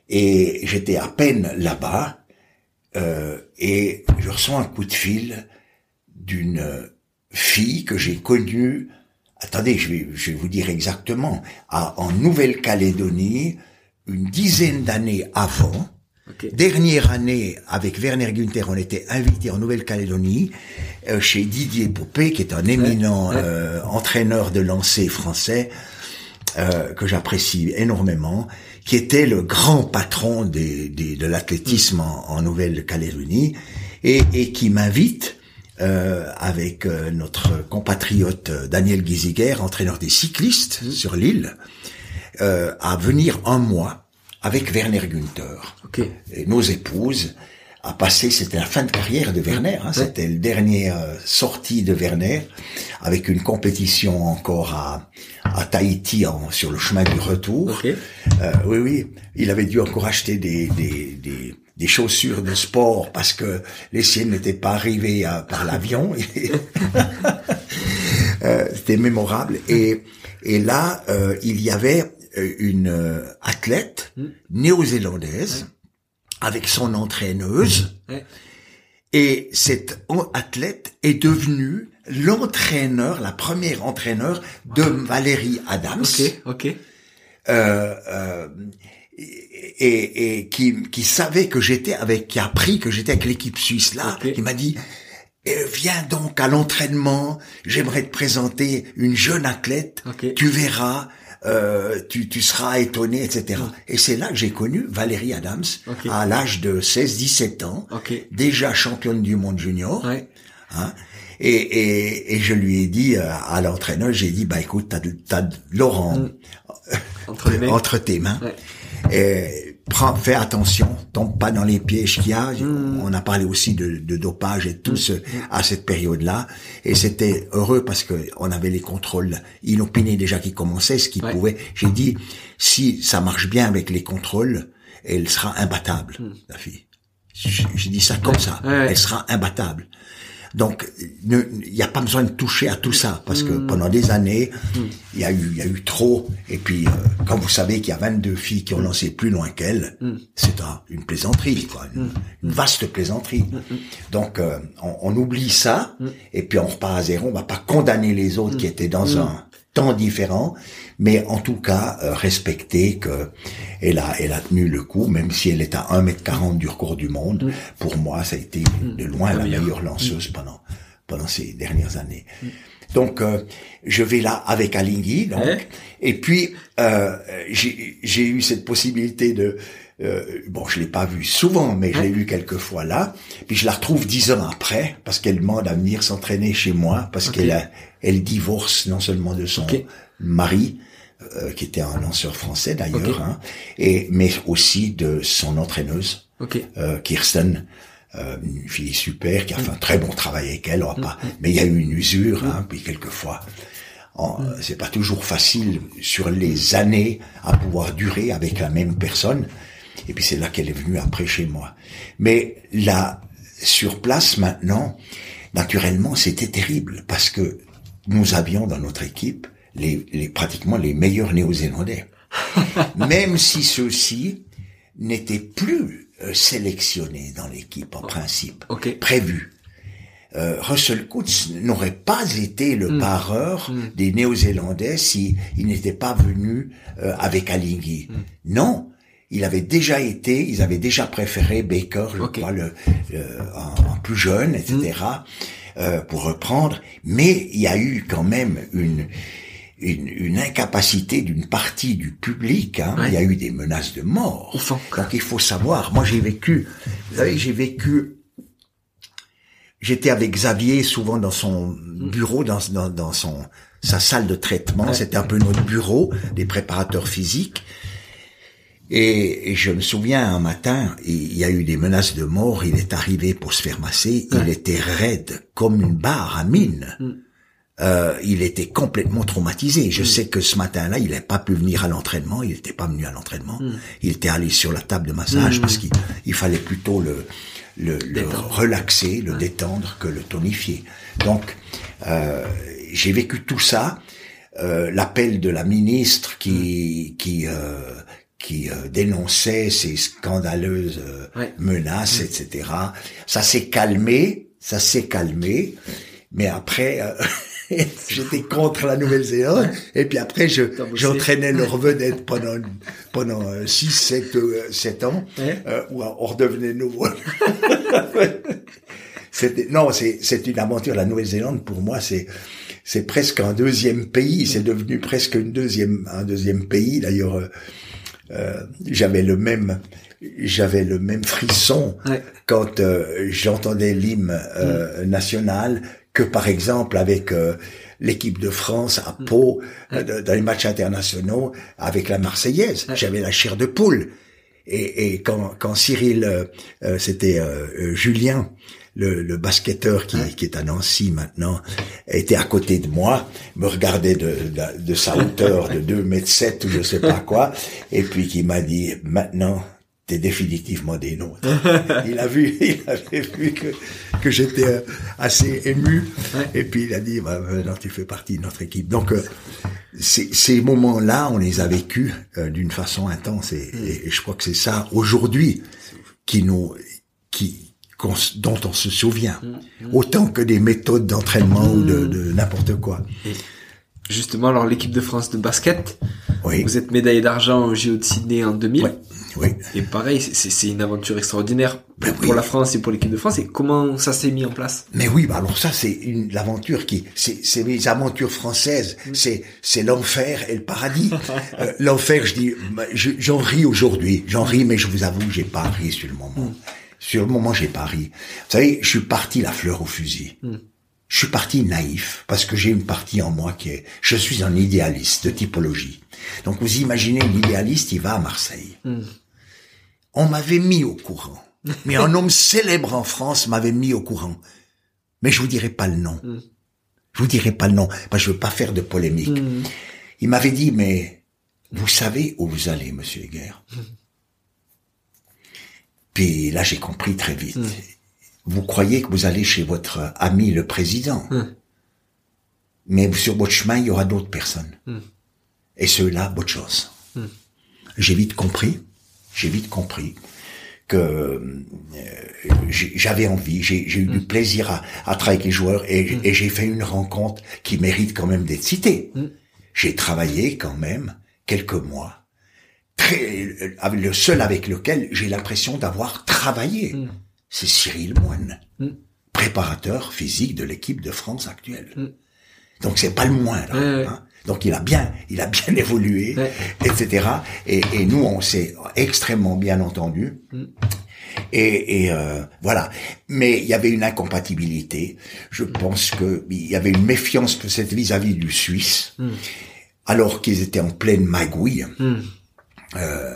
S1: et j'étais à peine là-bas euh, et je reçois un coup de fil d'une fille que j'ai connue attendez je vais je vais vous dire exactement à, en Nouvelle-Calédonie une dizaine d'années avant Dernière année, avec Werner Günther, on était invité en Nouvelle-Calédonie euh, chez Didier Poupé, qui est un éminent euh, entraîneur de lancer français euh, que j'apprécie énormément, qui était le grand patron des, de l'athlétisme en, Nouvelle-Calédonie et, et, qui m'invite avec notre compatriote Daniel Giesiger, entraîneur des cyclistes sur l'île, à venir un mois avec Werner Günther.
S2: Ok.
S1: Et nos épouses a passé, c'était la fin de carrière de Werner, hein, c'était le dernier euh, sortie de Werner, avec une compétition encore à, à Tahiti en, sur le chemin du retour.
S2: Ok.
S1: Euh, oui, oui, il avait dû encore acheter des, des, des, des chaussures de sport parce que les siennes n'étaient pas arrivées euh, par l'avion. Euh, c'était mémorable. Et, et là, euh, il y avait une euh, athlète néo-zélandaise avec son entraîneuse.
S2: Ouais.
S1: Et cette athlète est devenue l'entraîneur, la première entraîneur de Valérie Adams,
S2: Ok. Ok.
S1: euh, euh, et, et qui, qui savait que j'étais avec, qui a appris que j'étais avec l'équipe suisse là,
S2: Ok.
S1: qui m'a dit Eh, viens donc à l'entraînement, j'aimerais te présenter une jeune athlète, tu verras. Euh, tu, tu seras étonné, etc. Et c'est là que j'ai connu Valérie Adams, à l'âge de 16-17 ans, déjà championne du monde junior.
S2: Ouais.
S1: Hein et, et, et je lui ai dit euh, à l'entraîneur, j'ai dit, bah écoute, t'as, de- t'as de Laurent
S2: Mm. Entre
S1: tes mains.
S2: Ouais.
S1: Et prends, fais attention, tombe pas dans les pièges qu'il y a.
S2: Mm.
S1: On a parlé aussi de, de dopage et tout ce, à cette période-là. Et c'était heureux parce que on avait les contrôles inopinés déjà qui commençaient, ce qui
S2: Ouais.
S1: pouvait. J'ai dit, si ça marche bien avec les contrôles, elle sera imbattable, la fille. J'ai dit ça comme ça.
S2: Ouais.
S1: Elle sera imbattable. Donc, il n'y a pas besoin de toucher à tout ça, parce
S2: Mm.
S1: que pendant des années, il y a eu, il y a eu trop. Et puis, euh, quand vous savez qu'il y a 22 filles qui ont lancé plus loin qu'elles,
S2: Mm.
S1: c'est un- une plaisanterie, quoi, une, une vaste plaisanterie.
S2: Mm,
S1: Donc, euh, on, on oublie ça, et puis on repart à zéro. On va pas condamner les autres
S2: Mm.
S1: qui étaient dans un temps différent, mais en tout cas euh, respecter que elle a elle a tenu le coup, même si elle est à 1m40 du record du monde. Pour moi, ça a été de loin la
S2: meilleure.
S1: meilleure lanceuse pendant pendant ces dernières années. Donc, euh, je vais là avec Alinghi, donc, et puis euh, j'ai j'ai eu cette possibilité de euh, bon, je l'ai pas vue souvent, mais je l'ai vue quelques fois là. Puis je la retrouve dix ans après parce qu'elle demande à venir s'entraîner chez moi parce
S2: Ok.
S1: qu'elle a, elle divorce non seulement de son mari euh, qui était un lanceur français d'ailleurs, hein, et mais aussi de son entraîneuse euh, Kirsten, euh, une fille super qui a fait un très bon travail avec elle.
S2: Mm.
S1: On va pas, mais il y a eu une usure, hein, puis quelquefois. C'est pas toujours facile sur les années à pouvoir durer avec la même personne. Et puis c'est là qu'elle est venue après chez moi. Mais là, sur place maintenant, naturellement, c'était terrible parce que nous avions dans notre équipe les, les pratiquement les meilleurs néo-zélandais. Même si ceux-ci n'étaient plus euh, sélectionnés dans l'équipe en principe,
S2: Ok.
S1: prévus. Euh, Russell Coutts n'aurait pas été
S2: Hmm.
S1: le pareur des Néo-Zélandais si il n'était pas venu euh, avec Alinghi.
S2: Hmm.
S1: Non, il avait déjà été, ils avaient déjà préféré Baker, je
S2: Ok.
S1: crois, le, le- en, en plus jeune, etc. euh, pour reprendre. Mais il y a eu quand même une une, une incapacité d'une partie du public. Hein.
S2: Ouais.
S1: Il y a eu des menaces de mort. Donc il faut savoir. Moi j'ai vécu. Vous savez, j'ai vécu. J'étais avec Xavier souvent dans son bureau, dans, dans, dans son sa salle de traitement.
S2: Ouais.
S1: C'était un peu notre bureau des préparateurs physiques. Et, et je me souviens un matin, il y a eu des menaces de mort. Il est arrivé pour se faire masser. Il était raide comme une barre à mine. Euh, il était complètement traumatisé. Je sais que ce matin-là, il n'a pas pu venir à l'entraînement. Il n'était pas venu à l'entraînement. Il était allé sur la table de massage
S2: Mm.
S1: parce qu'il il fallait plutôt le, le, le relaxer, le détendre que le tonifier. Donc, euh, j'ai vécu tout ça. Euh, L'appel de la ministre qui qui euh, qui euh, dénonçait ces scandaleuses euh,
S2: Ouais.
S1: menaces, etc. Ça s'est calmé, ça s'est calmé, mais après. J'étais contre la Nouvelle-Zélande. Et puis après je j'entraînais leur vedette pendant pendant 6 7 7 ans.
S2: Ouais.
S1: euh, où on redevenait nouveau. C'était non, c'est c'est une aventure. La Nouvelle-Zélande pour moi c'est c'est presque un deuxième pays, c'est devenu presque une deuxième un deuxième pays. D'ailleurs euh, euh, j'avais le même j'avais le même frisson
S2: Ouais.
S1: quand euh, j'entendais l'hymne euh, national que par exemple avec euh, l'équipe de France à Pau euh, de- dans les matchs internationaux avec la Marseillaise. J'avais la chair de poule. et, et quand, quand Cyril, euh, euh, c'était euh, Julien, le, le basketteur qui, qui, est à Nancy maintenant, était à côté de moi, me regardait de, de, sa hauteur de 2 mètres 7 ou je sais pas quoi, et puis qui m'a dit, maintenant, t'es définitivement des nôtres. il a vu, il avait vu que, que j'étais assez ému, et puis il a dit, bah, maintenant tu fais partie de notre équipe. Donc, ces, moments-là, on les a vécus d'une façon intense, et, et, je crois que c'est ça aujourd'hui qui nous, qui, dont on se souvient, mm, mm. autant que des méthodes d'entraînement ou de, mm. n'importe quoi.
S2: justement, alors l'équipe de France de basket, oui. vous êtes médaillé d'argent au JO de Sydney en 2000. Oui. Et pareil, c'est une aventure extraordinaire ben pour la France et pour l'équipe de France. Et comment ça s'est mis en place?
S1: Mais oui, bah alors ça c'est une l'aventure qui, c'est mes aventures françaises. C'est c'est l'enfer et le paradis. Euh, l'enfer, je dis, j'en ris aujourd'hui, j'en ris, mais je vous avoue, j'ai pas ri sur le moment. Sur le moment, j'ai pari. Vous savez, je suis parti la fleur au fusil. Hmm. Je suis parti naïf parce que j'ai une partie en moi qui est, je suis un idéaliste de typologie. Donc vous imaginez l'idéaliste, il va à Marseille. On m'avait mis au courant. Mais un homme célèbre en France m'avait mis au courant. Mais je vous dirai pas le nom. Hmm. Je vous dirai pas le nom, parce que je veux pas faire de polémique. Il m'avait dit, mais vous savez où vous allez, monsieur Heger. Puis là, j'ai compris très vite. Vous croyez que vous allez chez votre ami le président? Mais sur votre chemin, il y aura d'autres personnes. Et ceux-là, votre chose. J'ai vite compris, j'ai vite compris que euh, j'avais envie, j'ai eu du plaisir à, à, travailler avec les joueurs et, et j'ai fait une rencontre qui mérite quand même d'être citée. J'ai travaillé quand même quelques mois très, le seul avec lequel j'ai l'impression d'avoir travaillé, mm. c'est Cyril Moine, mm. préparateur physique de l'équipe de France actuelle. Mm. Donc c'est pas le moindre. Hein. Donc il a bien, il a bien évolué, etc. Et, et, nous on s'est extrêmement bien entendu. Et, et euh, voilà. Mais il y avait une incompatibilité. Je pense que il y avait une méfiance peut-être vis-à-vis du Suisse, alors qu'ils étaient en pleine magouille. Euh,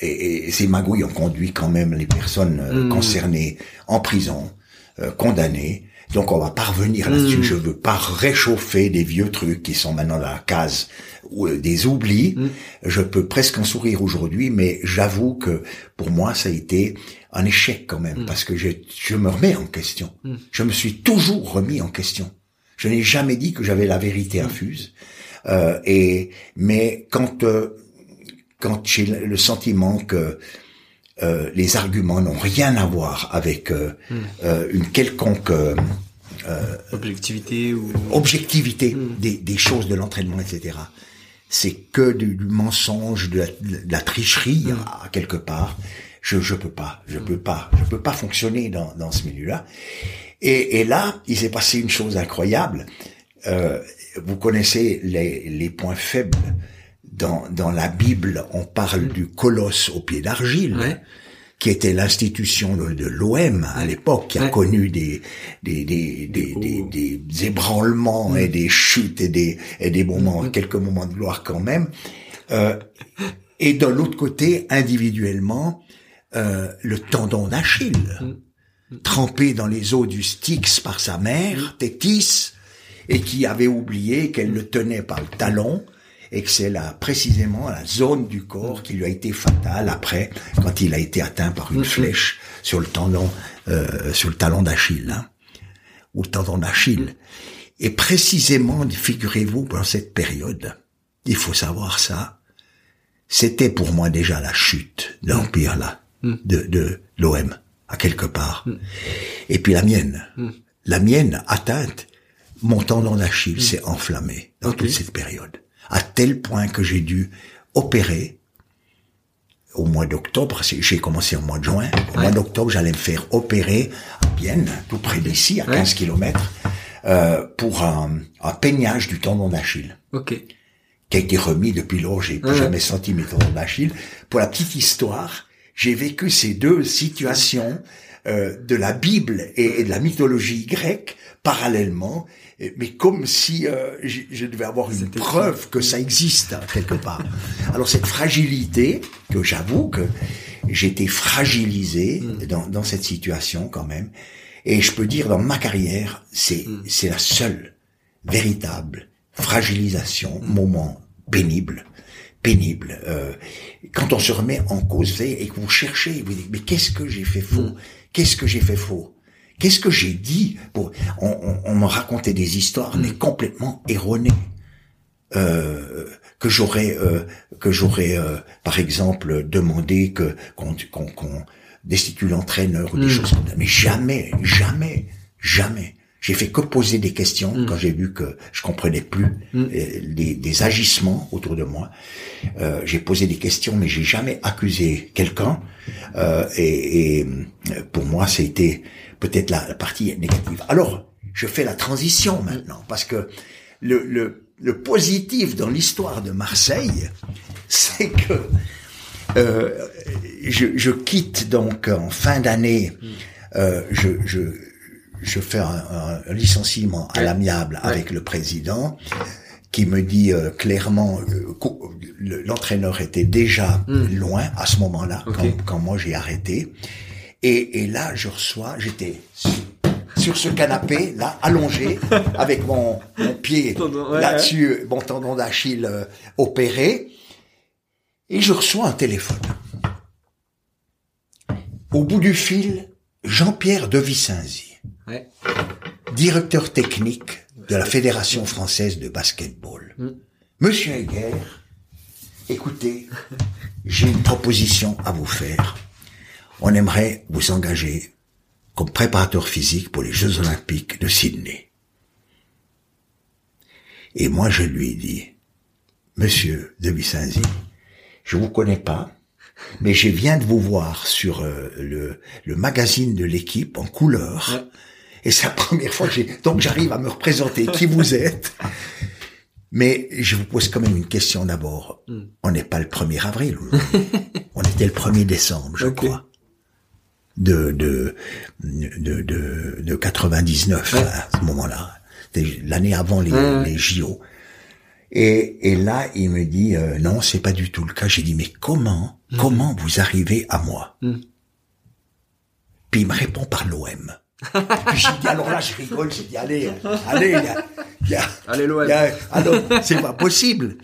S1: et, et, ces magouilles ont conduit quand même les personnes euh, concernées en prison, euh, condamnées. Donc on va pas revenir là-dessus. Hmm. Je veux pas réchauffer des vieux trucs qui sont maintenant dans la case ou des oublis. Hmm. Je peux presque en sourire aujourd'hui, mais j'avoue que pour moi ça a été un échec quand même parce que je, je me remets en question. Je me suis toujours remis en question. Je n'ai jamais dit que j'avais la vérité infuse. Euh, et mais quand quand j'ai le sentiment que euh, les arguments n'ont rien à voir avec euh, hmm. euh, une quelconque
S2: objectivité ou
S1: objectivité hmm. des, des, choses de l'entraînement, etc. C'est que du, mensonge, de la, tricherie hmm. à, quelque part. Je je peux pas, je peux pas, je peux pas fonctionner dans, dans ce milieu-là. Et, et, là, il s'est passé une chose incroyable. vous connaissez les, les points faibles dans, dans la Bible, on parle du colosse au pied d'argile, qui était l'institution de, l'OM à l'époque, qui a connu des des, des, des, des, des ébranlements et des chutes et des, et des moments, quelques moments de gloire quand même. Euh, et de l'autre côté, individuellement, euh, le tendon d'Achille, trempé dans les eaux du Styx par sa mère, Tétis, et qui avait oublié qu'elle le tenait par le talon, et que c'est là précisément la zone du corps qui lui a été fatale après quand il a été atteint par une flèche sur le tendon euh, sur le talon d'Achille hein, ou le tendon d'Achille. Et précisément figurez-vous dans cette période il faut savoir ça c'était pour moi déjà la chute de l'empire là mm. de, de l'OM à quelque part. Mm. et puis la mienne. Mm. la mienne atteinte mon tendon d'Achille s'est enflammé dans toute cette période à tel point que j'ai dû opérer au mois d'octobre, j'ai commencé au mois de juin, au mois d'octobre, j'allais me faire opérer à Bienne, tout près d'ici, à 15 kilomètres, euh, pour un, un, peignage du tendon d'Achille.
S2: Ok.
S1: Qui a été remis depuis lors, j'ai plus jamais senti mes tendons d'Achille. Pour la petite histoire, j'ai vécu ces deux situations euh, de la Bible et, de la mythologie grecque parallèlement, mais comme si euh, je, devais avoir une preuve que ça existe hein, quelque part. Alors cette fragilité que j'avoue que j'étais fragilisé
S2: Mm.
S1: dans, dans cette situation quand même. Et je peux dire dans ma carrière, c'est
S2: Mm.
S1: c'est la seule véritable fragilisation,
S2: Mm.
S1: moment pénible, pénible. Euh, quand on se remet en cause et que vous cherchez, vous dites mais qu'est-ce que j'ai fait faux? Qu'est-ce que j'ai fait faux? Qu'est-ce que j'ai dit pour on, on, on me racontait des histoires mais complètement erronées. Euh, que j'aurais euh, que j'aurais euh, par exemple demandé que qu'on qu'on qu'on destitue l'entraîneur ou des
S2: Mm.
S1: choses comme ça mais jamais jamais jamais j'ai fait que poser des questions
S2: Mm.
S1: quand j'ai vu que je comprenais plus
S2: Mm.
S1: euh, les, des agissements autour de moi. Euh, j'ai posé des questions mais j'ai jamais accusé quelqu'un. Euh, et, et euh, pour moi c'était peut-être la, la partie négative. Alors je fais la transition maintenant parce que le, le, le positif dans l'histoire de Marseille, c'est que euh, je, je quitte donc en fin d'année, euh, je, je, je fais un, un licenciement à l'amiable
S2: Ouais.
S1: avec le président qui me dit euh, clairement euh, l'entraîneur était déjà
S2: Mm.
S1: loin à ce moment-là quand, quand moi j'ai arrêté. Et, et là je reçois j'étais sur ce canapé là allongé avec mon, mon pied
S2: ouais,
S1: là-dessus mon tendon d'Achille euh, opéré. Et je reçois un téléphone. Au bout du fil Jean-Pierre de Vicenzi
S2: Ouais.
S1: directeur technique de la Fédération française de basketball.
S2: Mm.
S1: Monsieur Heger, écoutez, j'ai une proposition à vous faire. On aimerait vous engager comme préparateur physique pour les Jeux Olympiques de Sydney. Et moi, je lui ai dit, Monsieur de Vicenzi, je vous connais pas, mais je viens de vous voir sur euh, le, le magazine de l'équipe en couleur.
S2: Ouais.
S1: Et c'est la première fois que j'ai... Donc j'arrive à me représenter qui vous êtes. Mais je vous pose quand même une question d'abord.
S2: Mm.
S1: On n'est pas le 1er avril. On était le 1er décembre, je crois. De, de, de, de, de 99,
S2: Ouais.
S1: à ce moment-là. L'année avant les,
S2: ouais.
S1: les JO. Et, et là, il me dit, euh, non, c'est pas du tout le cas. J'ai dit, mais comment, comment vous arrivez à moi
S2: Mm.
S1: Puis il me répond par l'OM. Puis j'ai dit, alors là, je rigole, j'ai dit, allez, allez, il y a, il y a-
S2: Allez, l'OM.
S1: il y a- alors, c'est pas possible.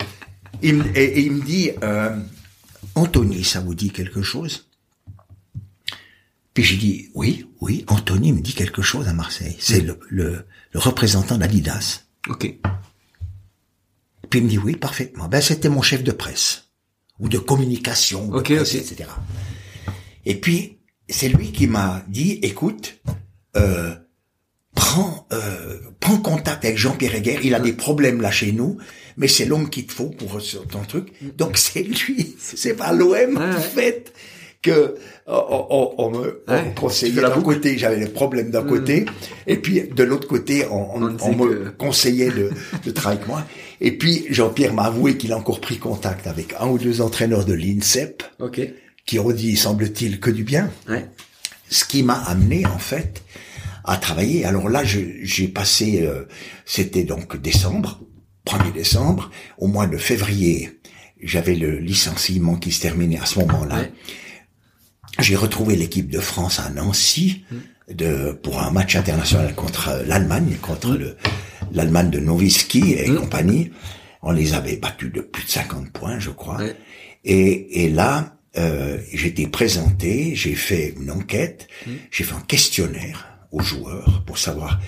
S1: Il, me- et, et il me dit, euh, Anthony, ça vous dit quelque chose? Puis j'ai dit, oui, oui, Anthony me dit quelque chose à Marseille. C'est le, le, le représentant d'Adidas.
S2: Ok.
S1: Puis il me dit, oui, parfaitement. Ben, c'était mon chef de presse. Ou de communication, de presse, etc. Et puis, c'est lui qui m'a dit, écoute, euh, prends, euh, prends contact avec Jean-Pierre Heger. Il a des problèmes là chez nous, mais c'est l'homme qu'il te faut pour ton truc. Donc c'est lui, c'est pas l'OM en fait que on, on- on me on
S2: Ouais,
S1: me conseillait d'un côté, j'avais les problèmes d'un côté, et puis de l'autre côté, on, me
S2: que-
S1: conseillait de, de travailler avec moi. Et puis Jean-Pierre m'a avoué qu'il a encore pris contact avec un ou deux entraîneurs de l'INSEP qui ont dit, semble-t-il, que du bien
S2: Ouais.
S1: ce qui m'a amené en fait à travailler. Alors là, j'ai passé, euh, c'était donc décembre, 1er décembre, au mois de février, j'avais le licenciement qui se terminait à ce moment-là.
S2: Ouais.
S1: J'ai retrouvé l'équipe de France à Nancy de, pour un match international contre l'Allemagne, contre le, l'Allemagne de Nowitzki et
S2: Mm.
S1: compagnie. On les avait battus de plus de 50 points, je crois. Et, et là, euh, été présenté, j'ai fait une enquête,
S2: Mm.
S1: j'ai fait un questionnaire aux joueurs pour savoir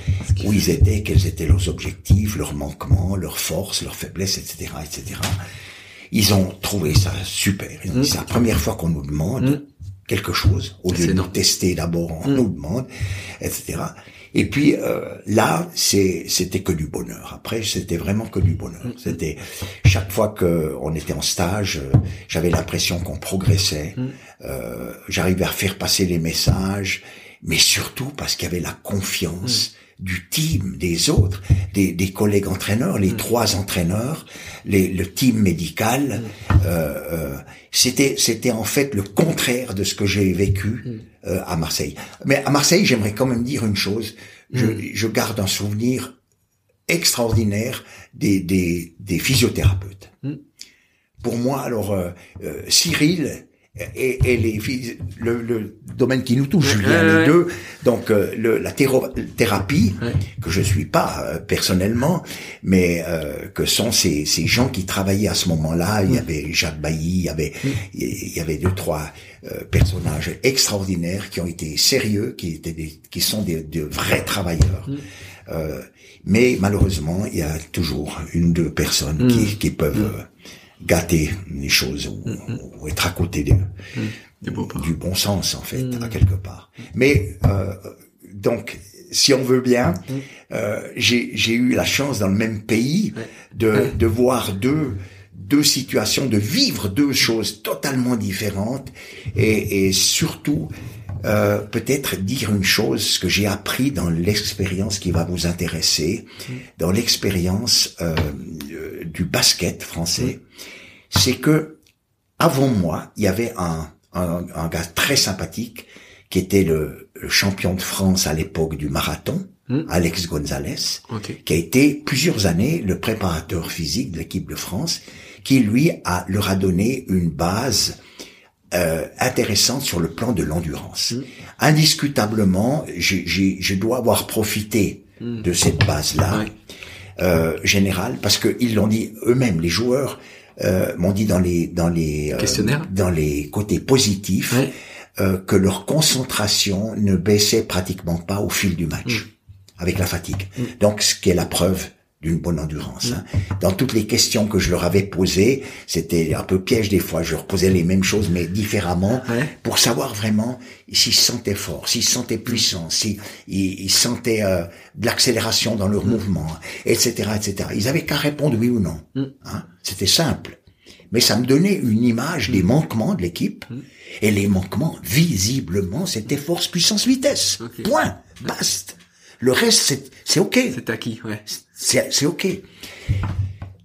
S1: où ils étaient, quels étaient leurs objectifs, leurs manquements, leurs forces, leurs faiblesses, etc., etc. Ils ont trouvé ça super. Ils ont dit,
S2: Mm.
S1: c'est la première fois qu'on nous demande. Quelque chose, au lieu de nous tester d'abord, on
S2: Mm.
S1: nous demande, etc. Et puis euh, là, c'est c'était que du bonheur. Après, c'était vraiment que du bonheur.
S2: Mm.
S1: C'était chaque fois que on était en stage, euh, j'avais l'impression qu'on progressait.
S2: Mm.
S1: Euh, J'arrivais à faire passer les messages, mais surtout parce qu'il y avait la confiance du team, des autres, des, des collègues entraîneurs, les trois entraîneurs, les, le team médical. Euh, euh, c'était c'était en fait le contraire de ce que j'ai vécu euh, à Marseille. Mais à Marseille, j'aimerais quand même dire une chose. Je, je garde un souvenir extraordinaire des, des, des physiothérapeutes.
S2: Mm.
S1: Pour moi, alors, euh, euh, Cyril et, et les le, le, domaine qui nous touche, Julien, les deux. Donc euh, le, la thérapie, que je suis pas euh, personnellement, mais euh, que sont ces, ces gens qui travaillaient à ce moment-là. Il y avait Jacques Bailly, il y avait il y avait deux trois personnages extraordinaires qui ont été sérieux, qui étaient des, qui sont des, de vrais travailleurs. mais malheureusement, il y a toujours une deux personnes qui, qui peuvent gâter les choses ou, ou être à côté de, du bon sens en fait, à quelque part. Mais euh, donc, si on veut bien, euh, j'ai eu la chance dans le même pays de, de voir deux deux situations, de vivre deux choses totalement différentes et, et surtout euh, peut-être dire une chose que j'ai appris dans l'expérience qui va vous intéresser, dans l'expérience euh, du basket français, c'est que avant moi, il y avait un, un, un gars très sympathique qui était le, champion de France à l'époque du marathon, hmm. Alex Gonzalez, qui a été plusieurs années le préparateur physique de l'équipe de France, qui lui a leur a donné une base euh, intéressante sur le plan de l'endurance. Hmm. Indiscutablement, je dois avoir profité hmm. de cette base-là euh, générale parce qu'ils l'ont dit eux-mêmes, les joueurs euh, m'ont dit dans les dans les
S2: euh,
S1: dans les côtés positifs euh, que leur concentration ne baissait pratiquement pas au fil du match mm. avec la fatigue. Mm. Donc ce qui est la preuve d'une bonne endurance. Hein. Dans toutes les questions que je leur avais posées, c'était un peu piège des fois. Je leur posais les mêmes choses mais différemment pour savoir vraiment s'ils se sentaient forts, s'ils se sentaient puissants, s'ils ils, sentaient euh, de l'accélération dans leur mm. mouvement, etc., etc. Ils avaient qu'à répondre oui ou non. Mm. Hein. C'était simple. Mais ça me donnait une image des mm. manquements de l'équipe. Et les manquements, visiblement, c'était force, puissance, vitesse. Point. Basta. Le reste, c'est OK.
S2: C'est acquis, ouais.
S1: C'est OK.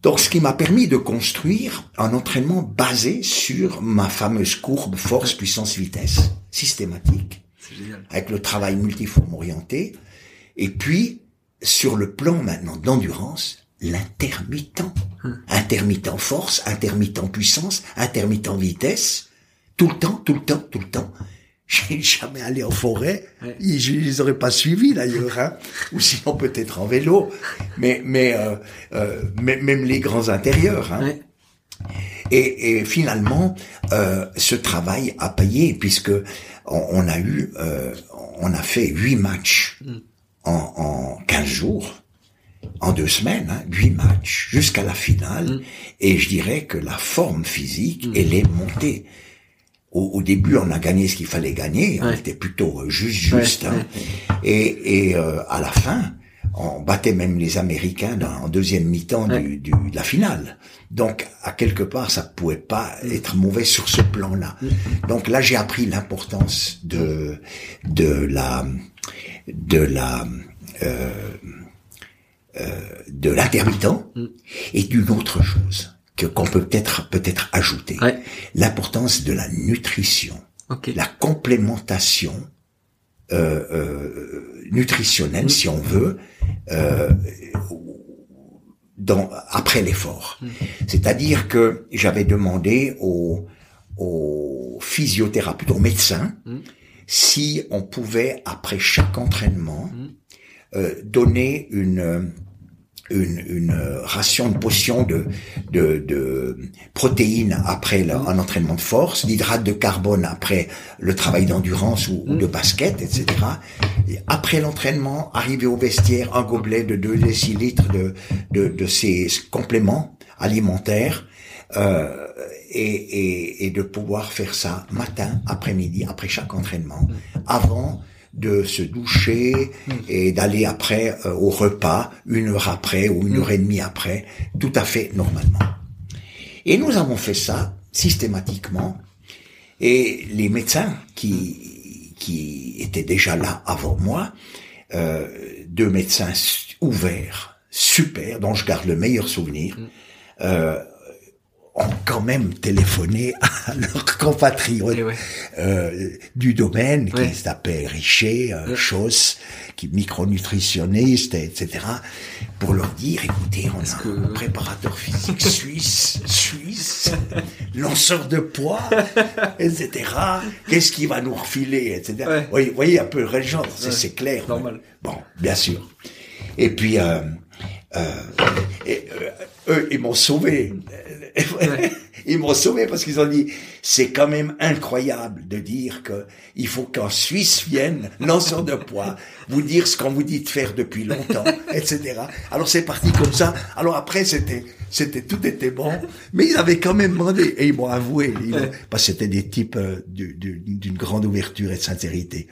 S1: Donc, ce qui m'a permis de construire un entraînement basé sur ma fameuse courbe force, puissance, vitesse, systématique, avec le travail multiforme orienté, et puis, sur le plan maintenant d'endurance, l'intermittent. Hum. Intermittent force, intermittent puissance, intermittent vitesse, tout le temps, tout le temps, tout le temps. J'ai jamais allé en forêt. Je les aurais pas suivis d'ailleurs, hein. ou sinon peut-être en vélo. Mais mais, euh, euh, même les grands intérieurs. Hein. Et, et, finalement, euh, ce travail a payé puisque on, a eu, euh, on a fait huit matchs mm. en, en 15 jours, en deux semaines, hein, huit matchs jusqu'à la finale. Mm. Et je dirais que la forme physique, mm. elle est montée au, début, on a gagné ce qu'il fallait gagner. On était plutôt euh, juste, juste. Hein. Et, et euh, à la fin, on battait même les Américains dans, en deuxième mi-temps du, du, de la finale. Donc, à quelque part, ça pouvait pas être mauvais sur ce plan-là. Donc là, j'ai appris l'importance de de la de la euh, euh, de l'intermittent mm. et d'une autre chose que qu'on peut peut-être peut-être ajouter l'importance de la nutrition, la complémentation euh, euh, nutritionnelle, si on veut, euh, dans, après l'effort. Mm. C'est-à-dire que j'avais demandé aux, aux physiothérapeutes, aux médecins, mm. si on pouvait, après chaque entraînement, mm. euh, donner une une, une ration, une potion de, de, de protéines après un entraînement de force, d'hydrate de carbone après le travail d'endurance ou, de basket, etc. Et après l'entraînement, arriver au vestiaire, un gobelet de 2 décilitres de, de, de ces compléments alimentaires euh, et, et, et de pouvoir faire ça matin, après-midi, après chaque entraînement, avant de se doucher et d'aller après euh, au repas une heure après ou une heure et demie après, tout à fait normalement. Et nous avons fait ça systématiquement et les médecins qui, qui étaient déjà là avant moi, euh, deux médecins ouverts, super, dont je garde le meilleur souvenir, euh, ont quand même téléphoné à leurs compatriotes eh euh, du domaine, qui s'appellent Richer, euh, qui micronutritionniste, etc., pour leur dire, écoutez, on a un préparateur physique suisse, suisse, lanceur de poids, etc. Qu'est-ce qu'il va nous refiler, etc. Vous voyez, voyez un peu le genre, c'est clair.
S2: Normal.
S1: Bon, bien sûr. Et puis, euh, et, euh, eux, ils m'ont sauvé. ils m'ont sauvé parce qu'ils ont dit, c'est quand même incroyable de dire que il faut qu'en Suisse vienne lanceur de poids vous dire ce qu'on vous dit de faire depuis longtemps, etc. Alors c'est parti comme ça. Alors après c'était, c'était tout était bon, mais ils avaient quand même demandé et ils m'ont avoué, parce que c'était des types euh, d'une grande ouverture et de sincérité.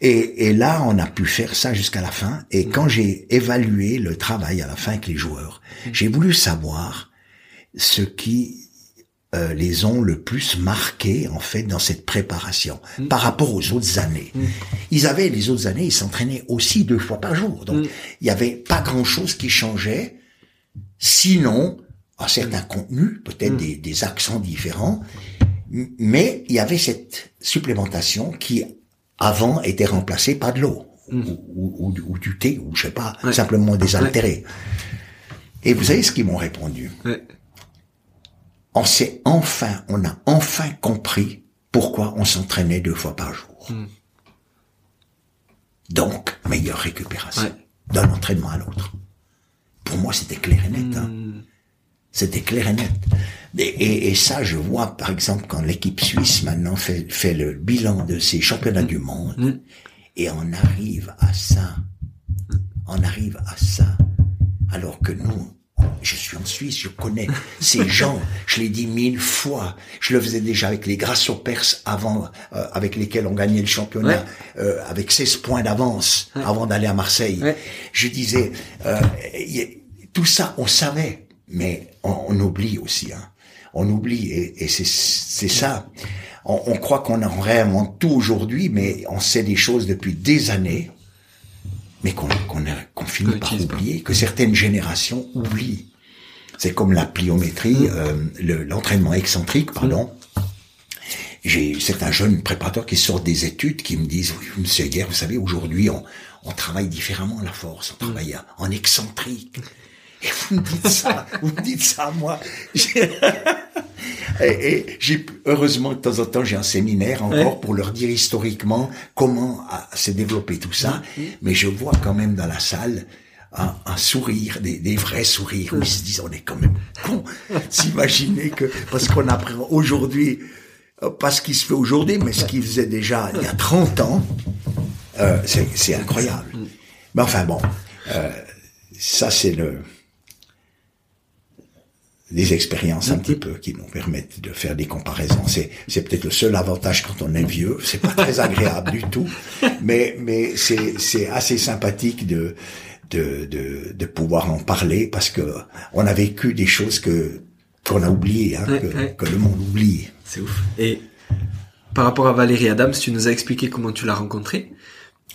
S1: Et, et, là, on a pu faire ça jusqu'à la fin. Et quand j'ai évalué le travail à la fin avec les joueurs, j'ai voulu savoir ce qui euh, les ont le plus marqués en fait dans cette préparation mm. par rapport aux autres années. Mm. Ils avaient les autres années, ils s'entraînaient aussi deux fois par jour, donc mm. il n'y avait pas grand chose qui changeait, sinon à certains contenus, peut-être des, des, accents différents, mais il y avait cette supplémentation qui avant était remplacée par de l'eau ou, ou, du thé ou je sais pas, simplement des altérés. Et vous savez ce qu'ils m'ont répondu? On s'est enfin, on a enfin compris pourquoi on s'entraînait deux fois par jour. Hmm. Donc, meilleure récupération d'un entraînement à l'autre. Pour moi, c'était clair et net. Hein. Hmm. C'était clair et net. Et, et, ça, je vois, par exemple, quand l'équipe suisse maintenant fait, fait le bilan de ses championnats du monde, et on arrive à ça, on arrive à ça, alors que nous, je suis en Suisse, je connais ces gens, je l'ai dit mille fois. Je le faisais déjà avec les Grasso Perses avant, euh, avec lesquels on gagnait le championnat, euh, avec 16 points d'avance avant d'aller à Marseille. Je disais, euh, tout ça, on savait, mais on, oublie aussi. Hein. On oublie, et, et c'est ça. On, on croit qu'on en réinvente tout aujourd'hui, mais on sait des choses depuis des années mais qu'on qu'on finit par oublier, que certaines générations oublient. C'est comme la pliométrie, mm. euh, l'entraînement excentrique, pardon. J'ai certains jeunes préparateurs qui sortent des études qui me disent, oui, monsieur Guerre, vous savez, aujourd'hui, on, on travaille différemment la force, on mm. travaille en excentrique. Et vous me dites ça, vous me dites ça moi. et, j'ai heureusement de temps en temps j'ai un séminaire encore pour leur dire historiquement comment s'est développé tout ça. Mais je vois quand même dans la salle un, sourire, des, des, vrais sourires où ils se disent on est quand même con. S'imaginer que parce qu'on apprend aujourd'hui euh, pas ce qui se fait aujourd'hui, mais ce qu'ils faisait déjà il y a 30 ans, euh, c'est incroyable. Mais enfin bon, euh, ça c'est le des expériences un petit peu qui nous permettent de faire des comparaisons. C'est c'est peut-être le seul avantage quand on est vieux. C'est pas très agréable du tout, mais mais c'est c'est assez sympathique de de de de pouvoir en parler parce que on a vécu des choses que qu'on a oubliées, hein, que, que le monde oublie.
S2: C'est ouf. Et par rapport à Valérie Adams, tu nous as expliqué comment tu l'as rencontrée.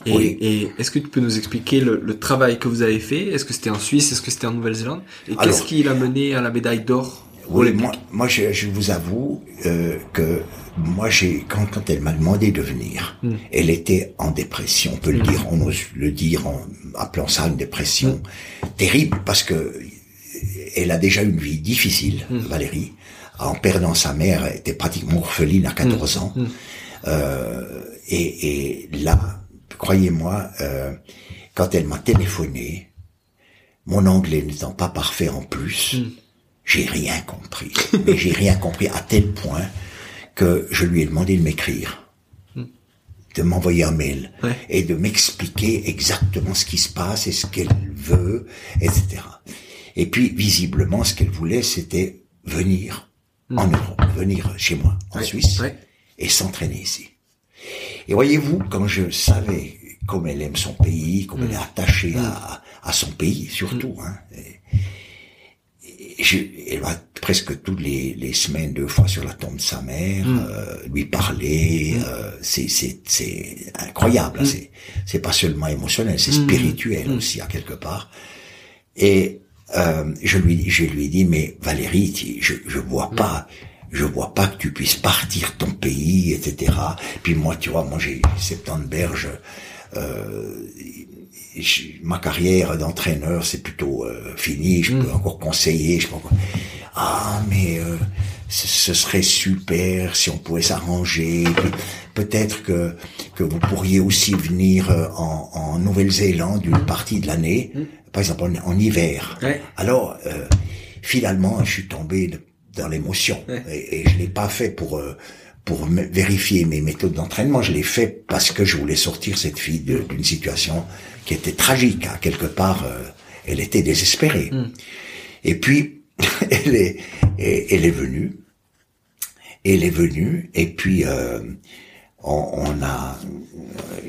S2: Et, et est-ce que tu peux nous expliquer le, le travail que vous avez fait? Est-ce que c'était en Suisse? Est-ce que c'était en Nouvelle-Zélande? Et qu'est-ce qui l'a mené à la médaille d'or
S1: Oui, moi, moi je, je vous avoue euh, que moi, j'ai quand, quand elle m'a demandé de venir, hmm. elle était en dépression. On peut le hmm. dire, on ose le dire en appelant ça une dépression hmm. terrible parce que elle a déjà une vie difficile, Valérie. En perdant sa mère, elle était pratiquement orpheline à 14 ans. Euh, et, et là, croyez-moi, euh, quand elle m'a téléphoné, mon anglais n'étant pas parfait en plus, hmm. j'ai rien compris. Mais j'ai rien compris à tel point que je lui ai demandé de m'écrire, hmm. de m'envoyer un mail et de m'expliquer exactement ce qui se passe et ce qu'elle veut, etc. Et puis, visiblement, ce qu'elle voulait, c'était venir hmm. en Europe, venir chez moi, en Suisse, et s'entraîner ici. Et voyez-vous, quand je savais comme elle aime son pays, comme elle est mm. attachée à, à, son pays surtout, mm. hein, je, elle va presque toutes les, les, semaines, deux fois sur la tombe de sa mère, mm. euh, lui parler, euh, c'est c'est incroyable. Hein, c'est c'est pas seulement émotionnel, c'est spirituel aussi à quelque part. Et euh, je lui je lui dit mais Valérie, je je vois pas je vois pas que tu puisses partir ton pays, etc. Puis moi, tu vois, moi j'ai 70 berges. Euh, ma carrière d'entraîneur, c'est plutôt euh, fini. Je peux mm. encore conseiller. Je peux encore... Ah, mais euh, ce serait super si on pouvait s'arranger. Peut-être que que vous pourriez aussi venir euh, en, en Nouvelle-Zélande une partie de l'année, mm. par exemple en, hiver. Alors euh, finalement, je suis tombé dans l'émotion et, et, je l'ai pas fait pour euh, pour vérifier mes méthodes d'entraînement. Je l'ai fait parce que je voulais sortir cette fille d'une situation qui était tragique. Hein. Quelque part, elle était désespérée. Mm. Et puis elle est elle est venue elle est venue et puis euh, on, on, a,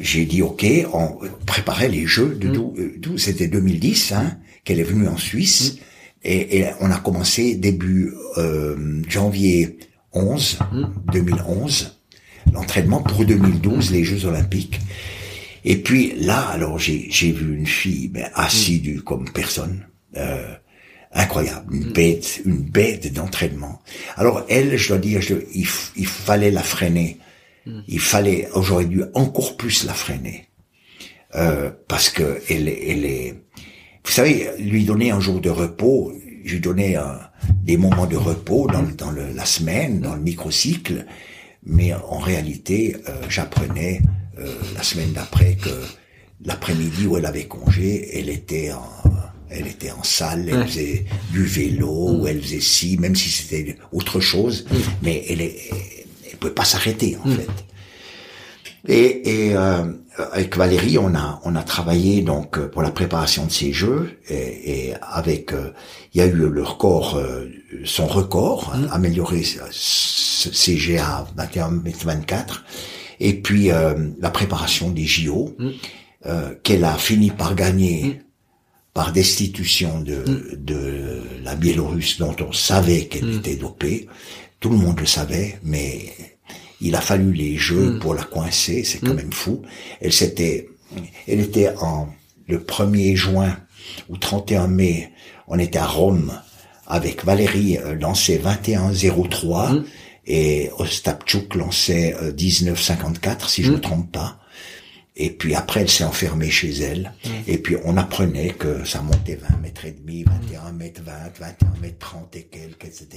S1: j'ai dit ok, on préparait les jeux de d'où, mm. c'était 2010 hein, qu'elle est venue en Suisse mm. Et, et, on a commencé début euh, janvier 11 2011 l'entraînement pour 2012 les Jeux Olympiques. Et puis là, alors j'ai j'ai vu une fille ben, assidue comme personne. Euh, incroyable, une mm. bête, une bête d'entraînement. Alors elle, je dois dire, il, fallait la freiner. Il fallait, j'aurais dû encore plus la freiner, euh, parce que elle, elle est, vous savez, lui donner un jour de repos, je lui donnais des moments de repos dans, dans le, la semaine, dans le microcycle, mais en réalité, euh, j'apprenais euh, la semaine d'après que l'après-midi où elle avait congé, elle était en, elle était en salle, elle faisait du vélo, ou elle faisait ci, même si c'était autre chose, mais elle, elle pouvait pas s'arrêter en fait. Et, et euh, avec Valérie, on a on a travaillé donc pour la préparation de ces jeux et, et avec euh, il y a eu le record euh, son record mm. amélioré CGA 21 24 et puis la préparation des JO mm. qu'elle a fini par gagner mm par destitution de, mm. de la Biélorusse dont on savait qu'elle mm. était dopée. Tout le monde le savait, mais il a fallu les jeux mm. pour la coincer, c'est quand même fou. Elle s'était, elle était en le 1er juin ou 31 mai, on était à Rome avec Valérie euh, lançait 21-03 et Ostapchuk lançait 19-54 euh, si je ne me trompe pas. Et puis après, elle s'est enfermée chez elle. Mm. Et puis on apprenait que ça montait 20 mètres et demi, 21 mètres 20, 21 mètres 30 et quelques, etc.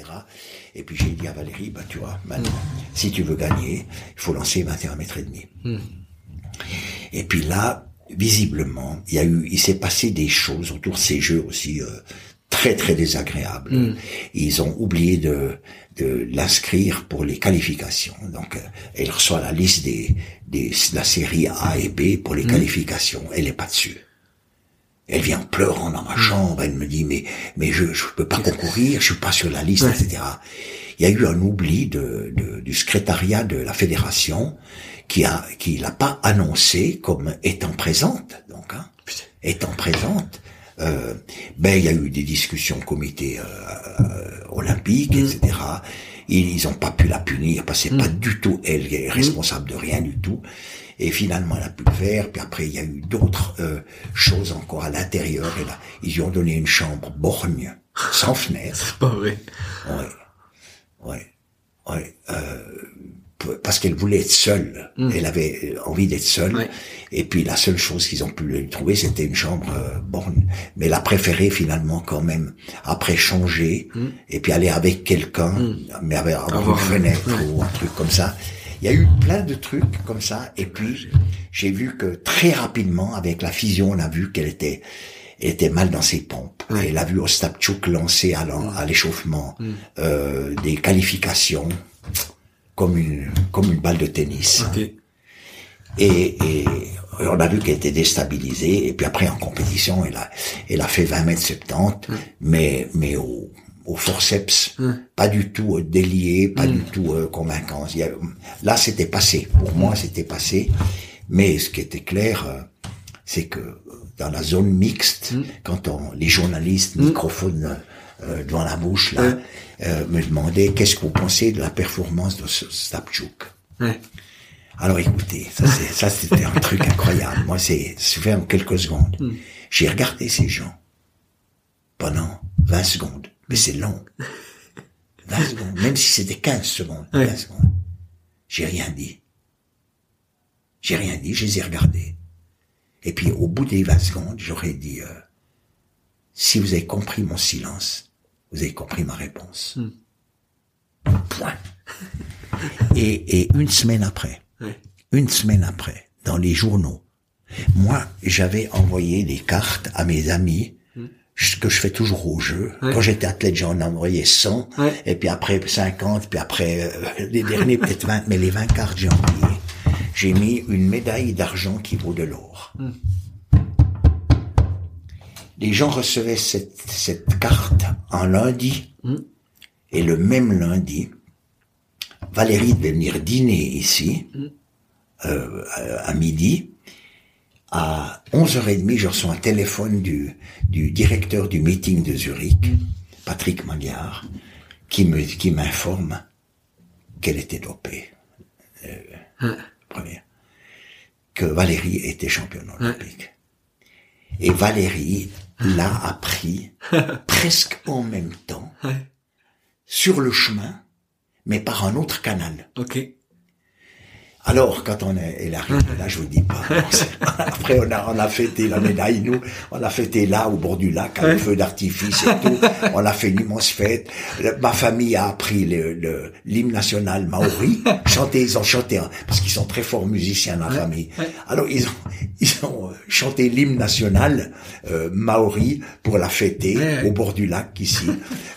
S1: Et puis j'ai dit à Valérie, bah tu vois, maintenant, mm. si tu veux gagner, il faut lancer 21 mètres et demi. Mm. Et puis là, visiblement, il y a eu, il s'est passé des choses autour de ces jeux aussi euh, très très désagréables. Ils ont oublié de de l'inscrire pour les qualifications. Donc, euh, elle reçoit la liste des, des, de la série A et B pour les mm. qualifications. Elle n'est pas dessus. Elle vient pleurant dans ma mm. chambre. Elle me dit mais mais je je peux pas concourir. Je suis pas sur la liste, etc. Il y a eu un oubli de, de, du secrétariat de la fédération qui a qui l'a pas annoncé comme étant présente. Donc, hein, étant présente. Euh, ben il y a eu des discussions au comité euh, euh olympique, mm. etc. Ils n'ont pas pu la punir parce que c'est pas mm. du tout elle qui est responsable de rien du tout. Et finalement, elle a pu le faire. Puis après, il y a eu d'autres euh, choses encore à l'intérieur. Et là, ils lui ont donné une chambre borgne, sans fenêtre.
S2: C'est pas vrai.
S1: Ouais, ouais, ouais. Euh, parce qu'elle voulait être seule. Mm. Elle avait envie d'être seule. Et puis la seule chose qu'ils ont pu lui trouver, c'était une chambre euh, borne. Mais elle a préféré finalement quand même, après changer, mm. et puis aller avec quelqu'un, mm. mais avec une fenêtre ou un truc comme ça. Il y a eu plein de trucs comme ça. Et puis j'ai vu que très rapidement, avec la fusion, on a vu qu'elle était était mal dans ses pompes. Elle a vu Ostapchuk lancer à l'échauffement euh, des qualifications comme une comme une balle de tennis. Et, et, on a vu qu'elle était déstabilisée. Et puis après en compétition, elle a elle a fait 20 mètres 70, mais mais au, au forceps, pas du tout euh, délié, pas du tout euh, convaincant. là, c'était passé. Pour moi, c'était passé. Mais ce qui était clair, euh, c'est que dans la zone mixte, quand on, les journalistes, microphones euh, devant la bouche là, euh, me demandait qu'est-ce que vous pensez de la performance de Stapchuk. Alors écoutez, ça c'était un truc incroyable. Moi c'est fait en quelques secondes. Hmm. J'ai regardé ces gens pendant 20 secondes, mais c'est long. 20 secondes, même si c'était 15 secondes, 20 secondes. J'ai rien dit. J'ai rien dit, je les ai regardés. Et puis au bout des 20 secondes, j'aurais dit, euh, si vous avez compris mon silence, vous avez compris ma réponse. Hmm. point. Et, et une semaine après, une semaine après, dans les journaux, moi, j'avais envoyé des cartes à mes amis, hmm. ce que je fais toujours au jeu. Quand j'étais athlète, j'en envoyais 100, et puis après 50, puis après euh, les derniers peut-être 20, mais les 20 cartes j'ai envoyé. J'ai mis une médaille d'argent qui vaut de l'or. Hmm. Les gens recevaient cette, cette carte en lundi, hmm. et le même lundi, Valérie devait venir dîner ici, euh, à midi, à 11h30, je reçois un téléphone du, du directeur du meeting de Zurich, Patrick Magnard, qui me qui m'informe qu'elle était dopée. Euh, première. Que Valérie était championne olympique. Et Valérie l'a appris presque en même temps, sur le chemin, mais par un autre canal.
S2: Okay.
S1: Alors, quand on est, elle arrive là, je vous dis pas. Après, on a, on a fêté la médaille, nous. On a fêté là, au bord du lac, avec feu d'artifice et tout. On a fait une immense fête. Ma famille a appris le, l'hymne national maori. Chanté, ils ont chanté, parce qu'ils sont très forts musiciens, la famille. Alors, ils ont, ils ont euh, chanté l'hymne national, euh, maori, pour la fêter, au bord du lac, ici,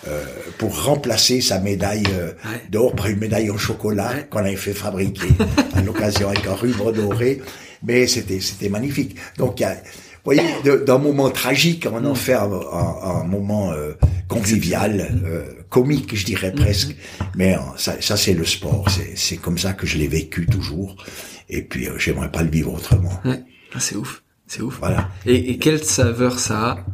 S1: euh, pour remplacer sa médaille euh, d'or par une médaille en chocolat qu'on avait fait fabriquer à l'occasion avec un ruban doré. Mais c'était c'était magnifique. Donc il y a, vous voyez, d'un moment tragique, on en fait un, moment euh, convivial, euh, comique, je dirais presque. Mais euh, ça, ça c'est le sport. C'est comme ça que je l'ai vécu toujours. Et puis, j'aimerais pas le vivre autrement.
S2: Ouais. Ah, c'est ouf. C'est ouf. Voilà. Et, et quelle saveur ça a?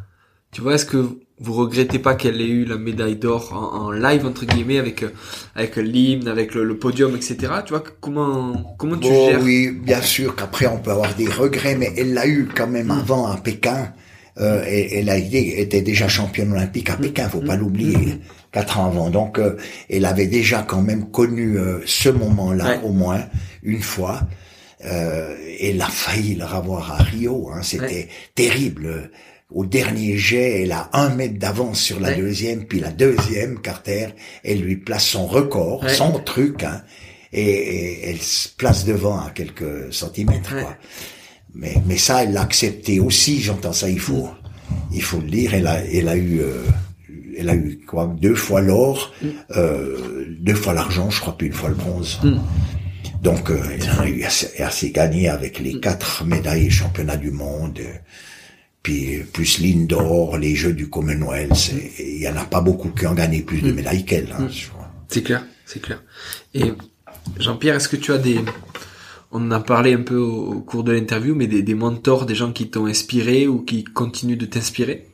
S2: Tu vois, est-ce que vous regrettez pas qu'elle ait eu la médaille d'or en, live entre guillemets avec euh, avec l'hymne, avec le, podium, etc. Tu vois comment comment tu
S1: bon,
S2: gères
S1: Oui, bien sûr qu'après on peut avoir des regrets, mais elle l'a eu quand même mm. avant à Pékin. Euh, et, elle a été, était déjà championne olympique à mm. Pékin, faut pas mm. l'oublier, quatre ans avant. Donc euh, elle avait déjà quand même connu euh, ce moment-là au moins une fois. Euh, elle a failli le revoir à Rio, hein, c'était terrible au dernier jet, elle a un mètre d'avance sur la deuxième, puis la deuxième, Carter, elle lui place son record, son truc, hein, et, elle se place devant à quelques centimètres. Quoi. Mais, mais ça, elle l'a accepté aussi, j'entends ça, il faut, il faut le dire, elle a, elle a eu... Euh, elle a eu quoi deux fois l'or, mm. euh, deux fois l'argent, je crois, puis une fois le bronze. Mm. Donc, euh, elle a eu assez, assez, gagné avec les mm. quatre médailles championnats du monde puis plus l'Indoor, les Jeux du Commonwealth, il y en a pas beaucoup qui ont gagné plus de mm. médailles qu'elle. Hein, mm.
S2: C'est clair, c'est clair. Et Jean-Pierre, est-ce que tu as des, on en a parlé un peu au, cours de l'interview, mais des, des mentors, des gens qui t'ont inspiré ou qui continuent de t'inspirer?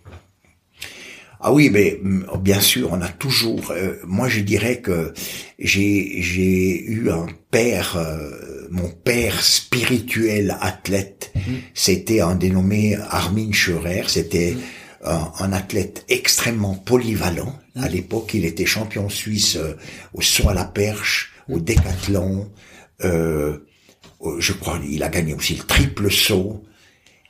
S1: Ah oui, mais mm, bien sûr, on a toujours. Euh, moi, je dirais que j'ai j'ai eu un père, euh, mon père spirituel athlète. Mm. C'était un dénommé Armin Scherer. C'était mm. un, athlète extrêmement polyvalent. À l'époque, il était champion suisse euh, au saut à la perche, au décathlon. je crois, il a gagné aussi le triple saut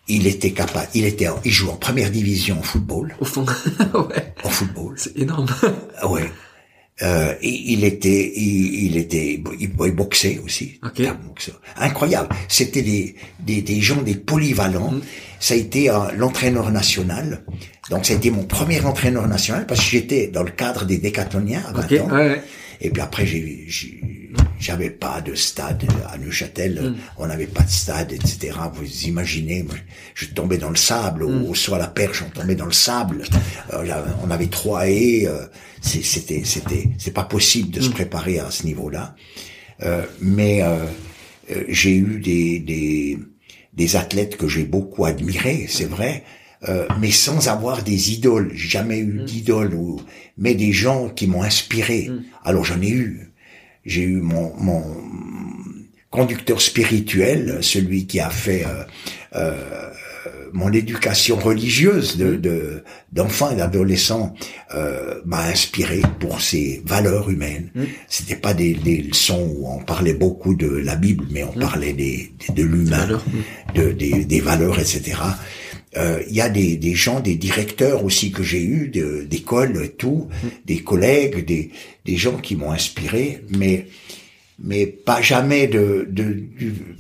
S1: il était capable, il était, il joue en première division en football.
S2: Au fond, ouais.
S1: En football.
S2: C'est énorme.
S1: Ouais. Euh, il était, il, était, il, boxait aussi.
S2: Okay.
S1: Incroyable. C'était des, des, des, gens, des polyvalents. Mm. Ça a été euh, l'entraîneur national. Donc ça a été mon premier entraîneur national parce que j'étais dans le cadre des décathloniens à 20 ans. Ouais, ouais. Et puis après, j'ai, j'avais pas de stade à Neuchâtel, mm. on n'avait pas de stade, etc. Vous imaginez, je tombais dans le sable, mm. au, soit la perche, on tombait dans le sable. Euh, on avait trois haies, euh, c'était, c'était, c'est pas possible de se mm. préparer à ce niveau-là. Euh, mais euh, euh, j'ai eu des, des, des athlètes que j'ai beaucoup admirés, c'est vrai. Euh, mais sans avoir des idoles. J'ai jamais eu d'idole, ou, mais des gens qui m'ont inspiré. Alors j'en ai eu j'ai eu mon, mon conducteur spirituel, celui qui a fait euh, euh, mon éducation religieuse de, de d'enfants et d'adolescents euh, m'a inspiré pour ses valeurs humaines. Mm. C'était pas des, des, leçons où on parlait beaucoup de la Bible, mais on mm. parlait des, de l'humain, mm. de, des, des valeurs, etc. Euh, il y a des, des gens, des directeurs aussi que j'ai eu d'école, tout, des collègues, des, des gens qui m'ont inspiré, mais mais pas jamais de, de,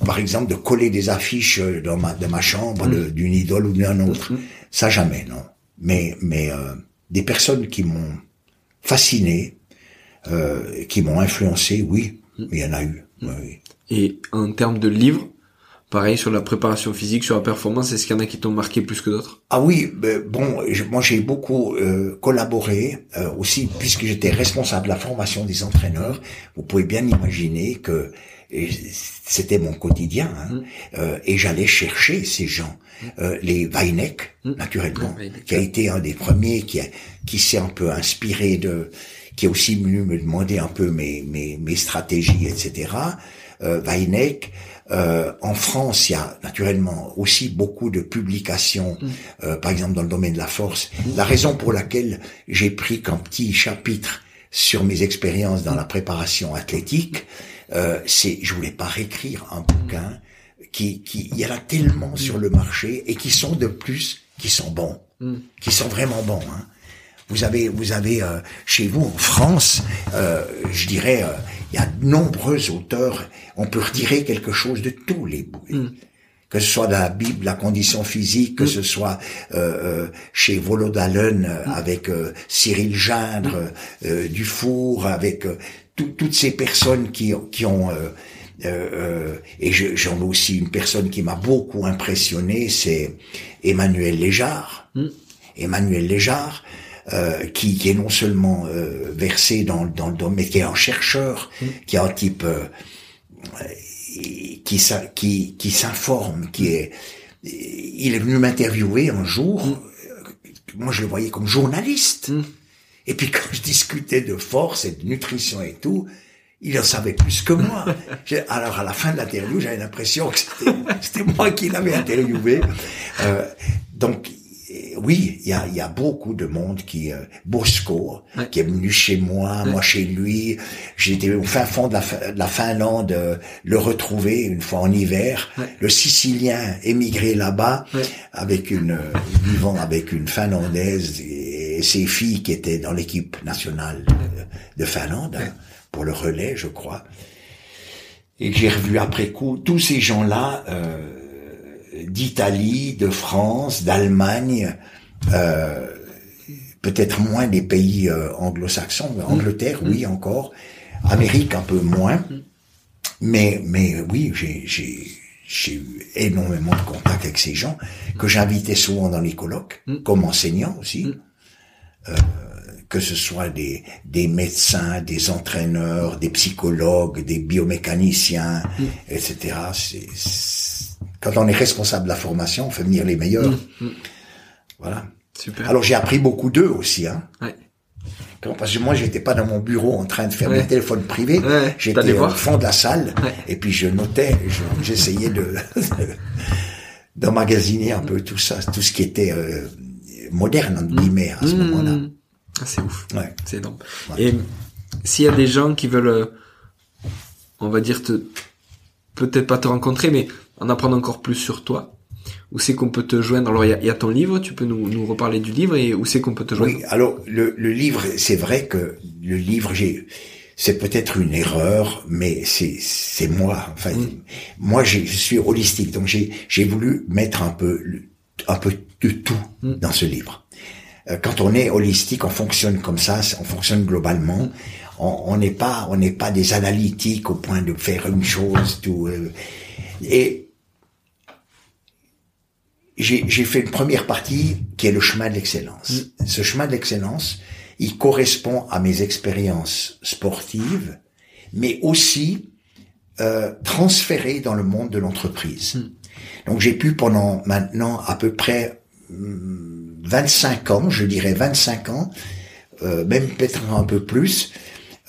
S1: par exemple de coller des affiches dans ma dans ma chambre d'une idole ou d'un autre. Ça jamais, non. Mais mais euh, des personnes qui m'ont fasciné, euh, qui m'ont influencé, oui, il y en a eu. Oui.
S2: Et en termes de livres, pareil sur la préparation physique, sur la performance, est-ce qu'il y en a qui t'ont marqué plus que d'autres?
S1: Ah oui, ben, bon, moi j'ai beaucoup euh, collaboré euh, aussi puisque j'étais responsable de la formation des entraîneurs. Vous pouvez bien imaginer que c'était mon quotidien hein, mm. euh, et j'allais chercher ces gens, euh, les Weineck mm. naturellement, qui a été un des premiers qui a, qui s'est un peu inspiré de, qui est aussi venu me demander un peu mes mes, mes stratégies, etc. Euh, Weineck. Euh, en France, il y a naturellement aussi beaucoup de publications, mm. euh, par exemple dans le domaine de la force. La raison pour laquelle j'ai pris qu'un petit chapitre sur mes expériences dans la préparation athlétique, euh, c'est je voulais pas réécrire un bouquin qui, qui il y en a tellement sur le marché et qui sont de plus qui sont bons, mm. qui sont vraiment bons. Hein. Vous avez, vous avez euh, chez vous en France, euh, je dirais, euh, il y a de nombreux auteurs. On peut retirer quelque chose de tous les bouts. Mm. Que ce soit dans la Bible, la condition physique, que mm. ce soit chez Volodalen mm. avec Cyril Gindre, Dufour, avec toutes ces personnes qui, qui ont et j'en ai aussi une personne qui m'a beaucoup impressionné, c'est Emmanuel Léjard. Emmanuel Léjard, euh, qui, qui, est non seulement euh, versé dans, dans le domaine, mais qui est un chercheur, mm. qui est un type euh, qui, qui, qui s'informe, qui est... Il est venu m'interviewer un jour. Mm. Moi, je le voyais comme journaliste. Mm. Et puis quand je discutais de force et de nutrition et tout, il en savait plus que moi. Alors à la fin de l'interview, j'avais l'impression que c'était moi qui l'avais interviewé. Euh, donc oui, il y a, y a, beaucoup de monde qui euh, Bosco, qui est venu chez moi, moi chez lui. J'étais au fin fond de la, Finlande, euh, le retrouver une fois en hiver. Le Sicilien émigré là-bas avec une euh, vivant avec une Finlandaise et, ses filles qui étaient dans l'équipe nationale de, Finlande hein, pour le relais, je crois. Et j'ai revu après coup tous ces gens-là. Euh, d'Italie, de France, d'Allemagne, euh, peut-être moins des pays euh, anglo-saxons, Angleterre, oui mm. encore, Amérique un peu moins, mm. mais mais oui, j'ai eu énormément de contacts avec ces gens que j'invitais souvent dans les colloques, mm. comme enseignant aussi. Euh, que ce soit des, des médecins, des entraîneurs, des psychologues, des biomécaniciens, etc. C'est, quand on est responsable de la formation, on fait venir les meilleurs. Mm, mm. Voilà. Super. Alors j'ai appris beaucoup d'eux aussi. Hein. Ouais. Parce que moi, j'étais pas dans mon bureau en train de faire mes téléphones privés. J'étais au fond de la salle et puis je notais, j'essayais de, d'emmagasiner un peu tout ça, tout ce qui était euh, moderne entre mm. guillemets à ce moment-là.
S2: Ah, c'est ouf. Ouais. C'est énorme. Et s'il y a des gens qui veulent, euh, on va dire, te, peut-être pas te rencontrer, mais en apprendre encore plus sur toi Où c'est qu'on peut te joindre? Alors, il y a, ton livre, tu peux nous, nous reparler du livre et où c'est qu'on peut te joindre?
S1: Oui, alors, le, le livre, c'est vrai que le livre, j'ai... C'est peut-être une erreur, mais c'est c'est moi. Enfin, moi, je suis holistique, donc j'ai j'ai voulu mettre un peu un peu de tout mm. dans ce livre. Euh, quand on est holistique, on fonctionne comme ça, on fonctionne globalement. On n'est pas on n'est pas des analytiques au point de faire une chose tout. Euh, et j'ai fait une première partie qui est le chemin de l'excellence. Mm. Ce chemin de l'excellence, il correspond à mes expériences sportives, mais aussi euh, transférées dans le monde de l'entreprise. Mm. Donc j'ai pu pendant maintenant à peu près 25 mm, ans, je dirais 25 ans, euh, même peut-être un peu plus,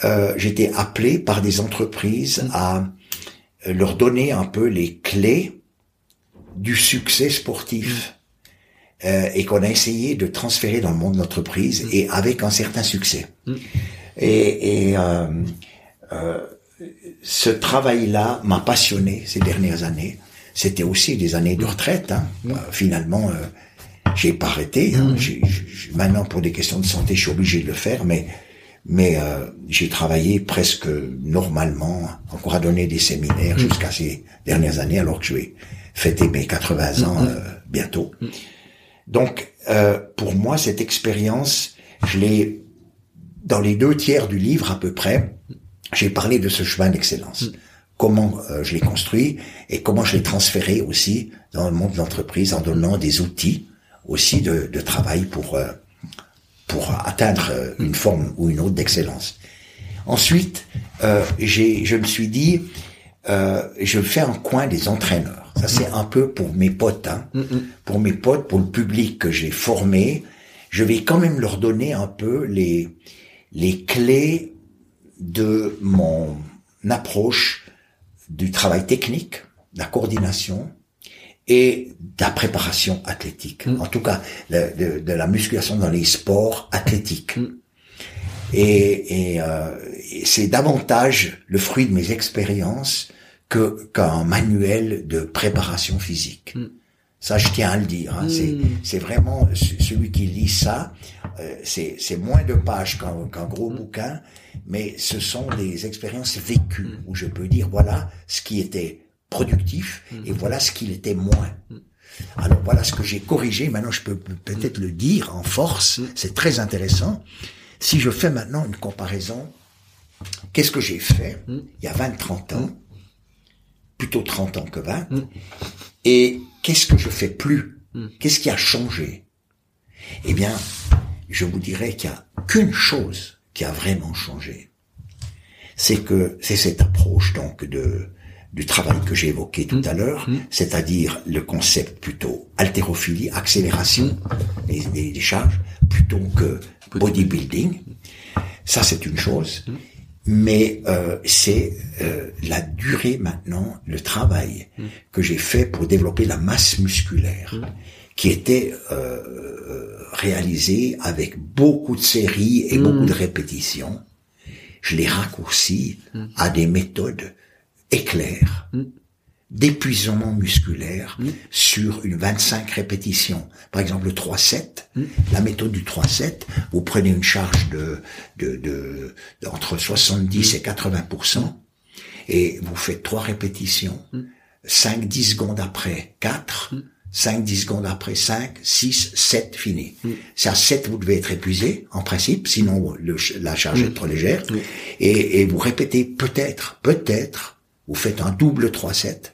S1: euh, j'étais appelé par des entreprises à leur donner un peu les clés du succès sportif euh, et qu'on a essayé de transférer dans le monde de l'entreprise mm. et avec un certain succès. Mm. Et, et euh, euh, ce travail-là m'a passionné ces dernières années. C'était aussi des années de retraite. Hein. Mm. Euh, finalement, euh, j'ai pas arrêté. Hein. Maintenant, pour des questions de santé, je suis obligé de le faire, mais mais euh, j'ai travaillé presque normalement, encore à donner des séminaires jusqu'à ces dernières années, alors que je vais fêter mes 80 ans euh, bientôt. Donc, euh, pour moi, cette expérience, je l'ai dans les deux tiers du livre à peu près. J'ai parlé de ce chemin d'excellence, comment euh, je l'ai construit et comment je l'ai transféré aussi dans le monde de l'entreprise en donnant des outils aussi de, de travail pour euh, pour atteindre euh, une forme ou une autre d'excellence. Ensuite, euh, j'ai, je me suis dit, euh, je fais un coin des entraîneurs. Ça, c'est un peu pour mes potes, hein. pour mes potes, pour le public que j'ai formé. Je vais quand même leur donner un peu les les clés de mon approche du travail technique, de la coordination et de la préparation athlétique. En tout cas, de, de- de la musculation dans les sports athlétiques. Et, et, euh, et c'est davantage le fruit de mes expériences que qu'un manuel de préparation physique. Ça, je tiens à le dire. hein. C'est, c'est vraiment ce- celui qui lit ça. euh, c'est, moins de pages qu'un, gros bouquin, mais ce sont des expériences vécues où je peux dire voilà ce qui était productif et voilà ce qu'il était moins. Alors voilà ce que j'ai corrigé. Maintenant, je peux peut- peut-être le dire en force. C'est très intéressant. Si je fais maintenant une comparaison, qu'est-ce que j'ai fait il y a 20-30 ans? Plutôt 30 ans que 20. Et qu'est-ce que je fais plus Qu'est-ce qui a changé? Eh bien, je vous dirais qu'il n'y a qu'une chose qui a vraiment changé. C'est que c'est cette approche donc de du travail que j'ai évoqué tout à l'heure, c'est-à-dire le concept plutôt haltérophilie, accélération des, des- des charges, plutôt que bodybuilding. Ça, c'est une chose. Mais euh, c'est euh, la durée maintenant, le travail que j'ai fait pour développer la masse musculaire, qui était euh, réalisé avec beaucoup de séries et beaucoup de répétitions. Je l'ai raccourci à des méthodes éclairs d'épuisement musculaire sur une 25 répétitions. Par exemple, le 3-7, la méthode du 3-7, vous prenez une charge de, de, de, de- entre 70 et 80% et vous faites trois répétitions, 5, 10 secondes après 4, 5, 10 secondes après 5, 6, 7, fini. C'est à 7 vous devez être épuisé, en principe, sinon le la charge est trop légère. Et, et vous répétez peut-être, peut-être, vous faites un double 3-7,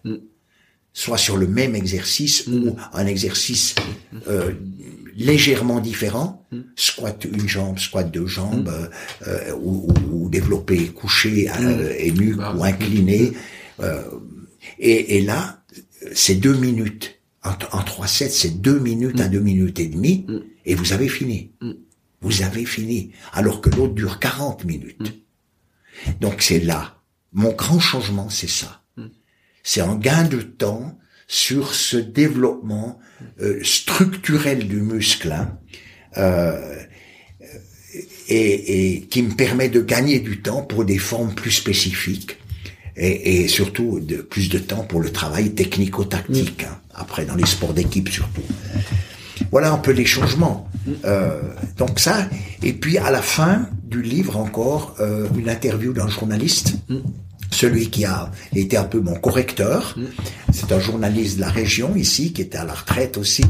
S1: soit sur le même exercice ou un exercice euh, légèrement différent, squat une jambe, squat deux jambes, euh, euh, ou, ou- ou développé couché euh, et nu ou incliné. euh, et, et là, c'est deux minutes. En, en 3-7, c'est deux minutes à deux minutes et demie, et vous avez fini. Vous avez fini. Alors que l'autre dure 40 minutes. Donc c'est là. Mon grand changement, c'est ça. C'est un gain de temps sur ce développement euh, structurel du muscle hein, euh, et, et qui me permet de gagner du temps pour des formes plus spécifiques et, et surtout de plus de temps pour le travail technico-tactique. hein, après, dans les sports d'équipe surtout. Voilà un peu les changements. Euh, donc ça, et puis à la fin du livre encore, euh, une interview d'un journaliste, celui qui a été un peu mon correcteur. C'est un journaliste de la région ici, qui était à la retraite aussi,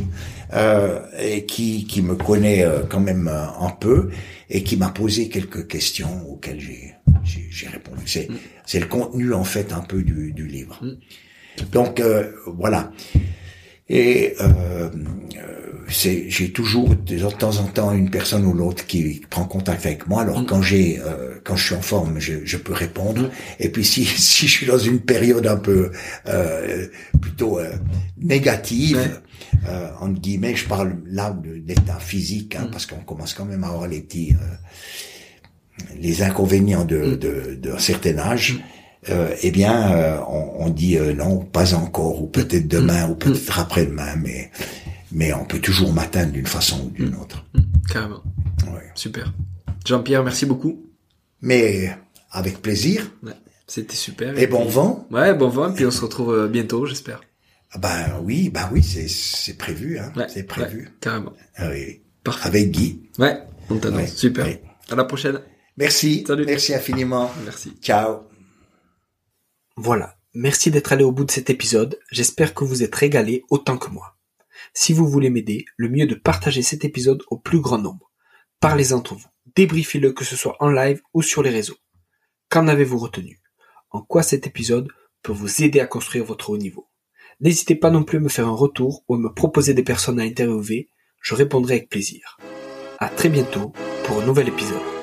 S1: euh, et qui, qui me connaît euh, quand même euh, un peu, et qui m'a posé quelques questions auxquelles j'ai j'ai répondu. C'est c'est le contenu en fait un peu du, du livre. Donc euh, voilà. Et euh, c'est, j'ai toujours de temps en temps une personne ou l'autre qui prend contact avec moi. Alors quand j'ai, euh, quand je suis en forme, je, je peux répondre. Et puis si si je suis dans une période un peu euh, plutôt euh, négative, euh, entre guillemets, je parle là de- d'état physique, hein, parce qu'on commence quand même à avoir les petits euh, les inconvénients de, de, d'un certain âge, euh, eh bien, euh, on, on dit euh, non, pas encore, ou peut-être demain, ou peut-être après-demain, mais mais on peut toujours m'atteindre d'une façon ou d'une autre.
S2: Carrément.
S1: Ouais.
S2: Super. Jean-Pierre, merci beaucoup.
S1: Mais avec plaisir
S2: Ouais, C'était super.
S1: et bon vent.
S2: Ouais, bon vent. Puis on se retrouve euh, bientôt, j'espère.
S1: Ah Ben oui, ben oui, c'est c'est prévu, hein,
S2: Ouais,
S1: c'est prévu.
S2: ouais, carrément.
S1: Ah oui.
S2: Parfait.
S1: Avec Guy.
S2: Ouais, on Super.
S1: ouais.
S2: À la prochaine.
S1: Merci,
S2: Salut.
S1: merci infiniment.
S2: Merci.
S1: Ciao.
S2: Voilà. Merci d'être allé au bout de cet épisode. J'espère que vous êtes régalé autant que moi. Si vous voulez m'aider, le mieux de partager cet épisode au plus grand nombre. Parlez entre vous. Débriefez-le que ce soit en live ou sur les réseaux. Qu'en avez-vous retenu? En quoi cet épisode peut vous aider à construire votre haut niveau? N'hésitez pas non plus à me faire un retour ou à me proposer des personnes à interviewer. Je répondrai avec plaisir. À très bientôt pour un nouvel épisode.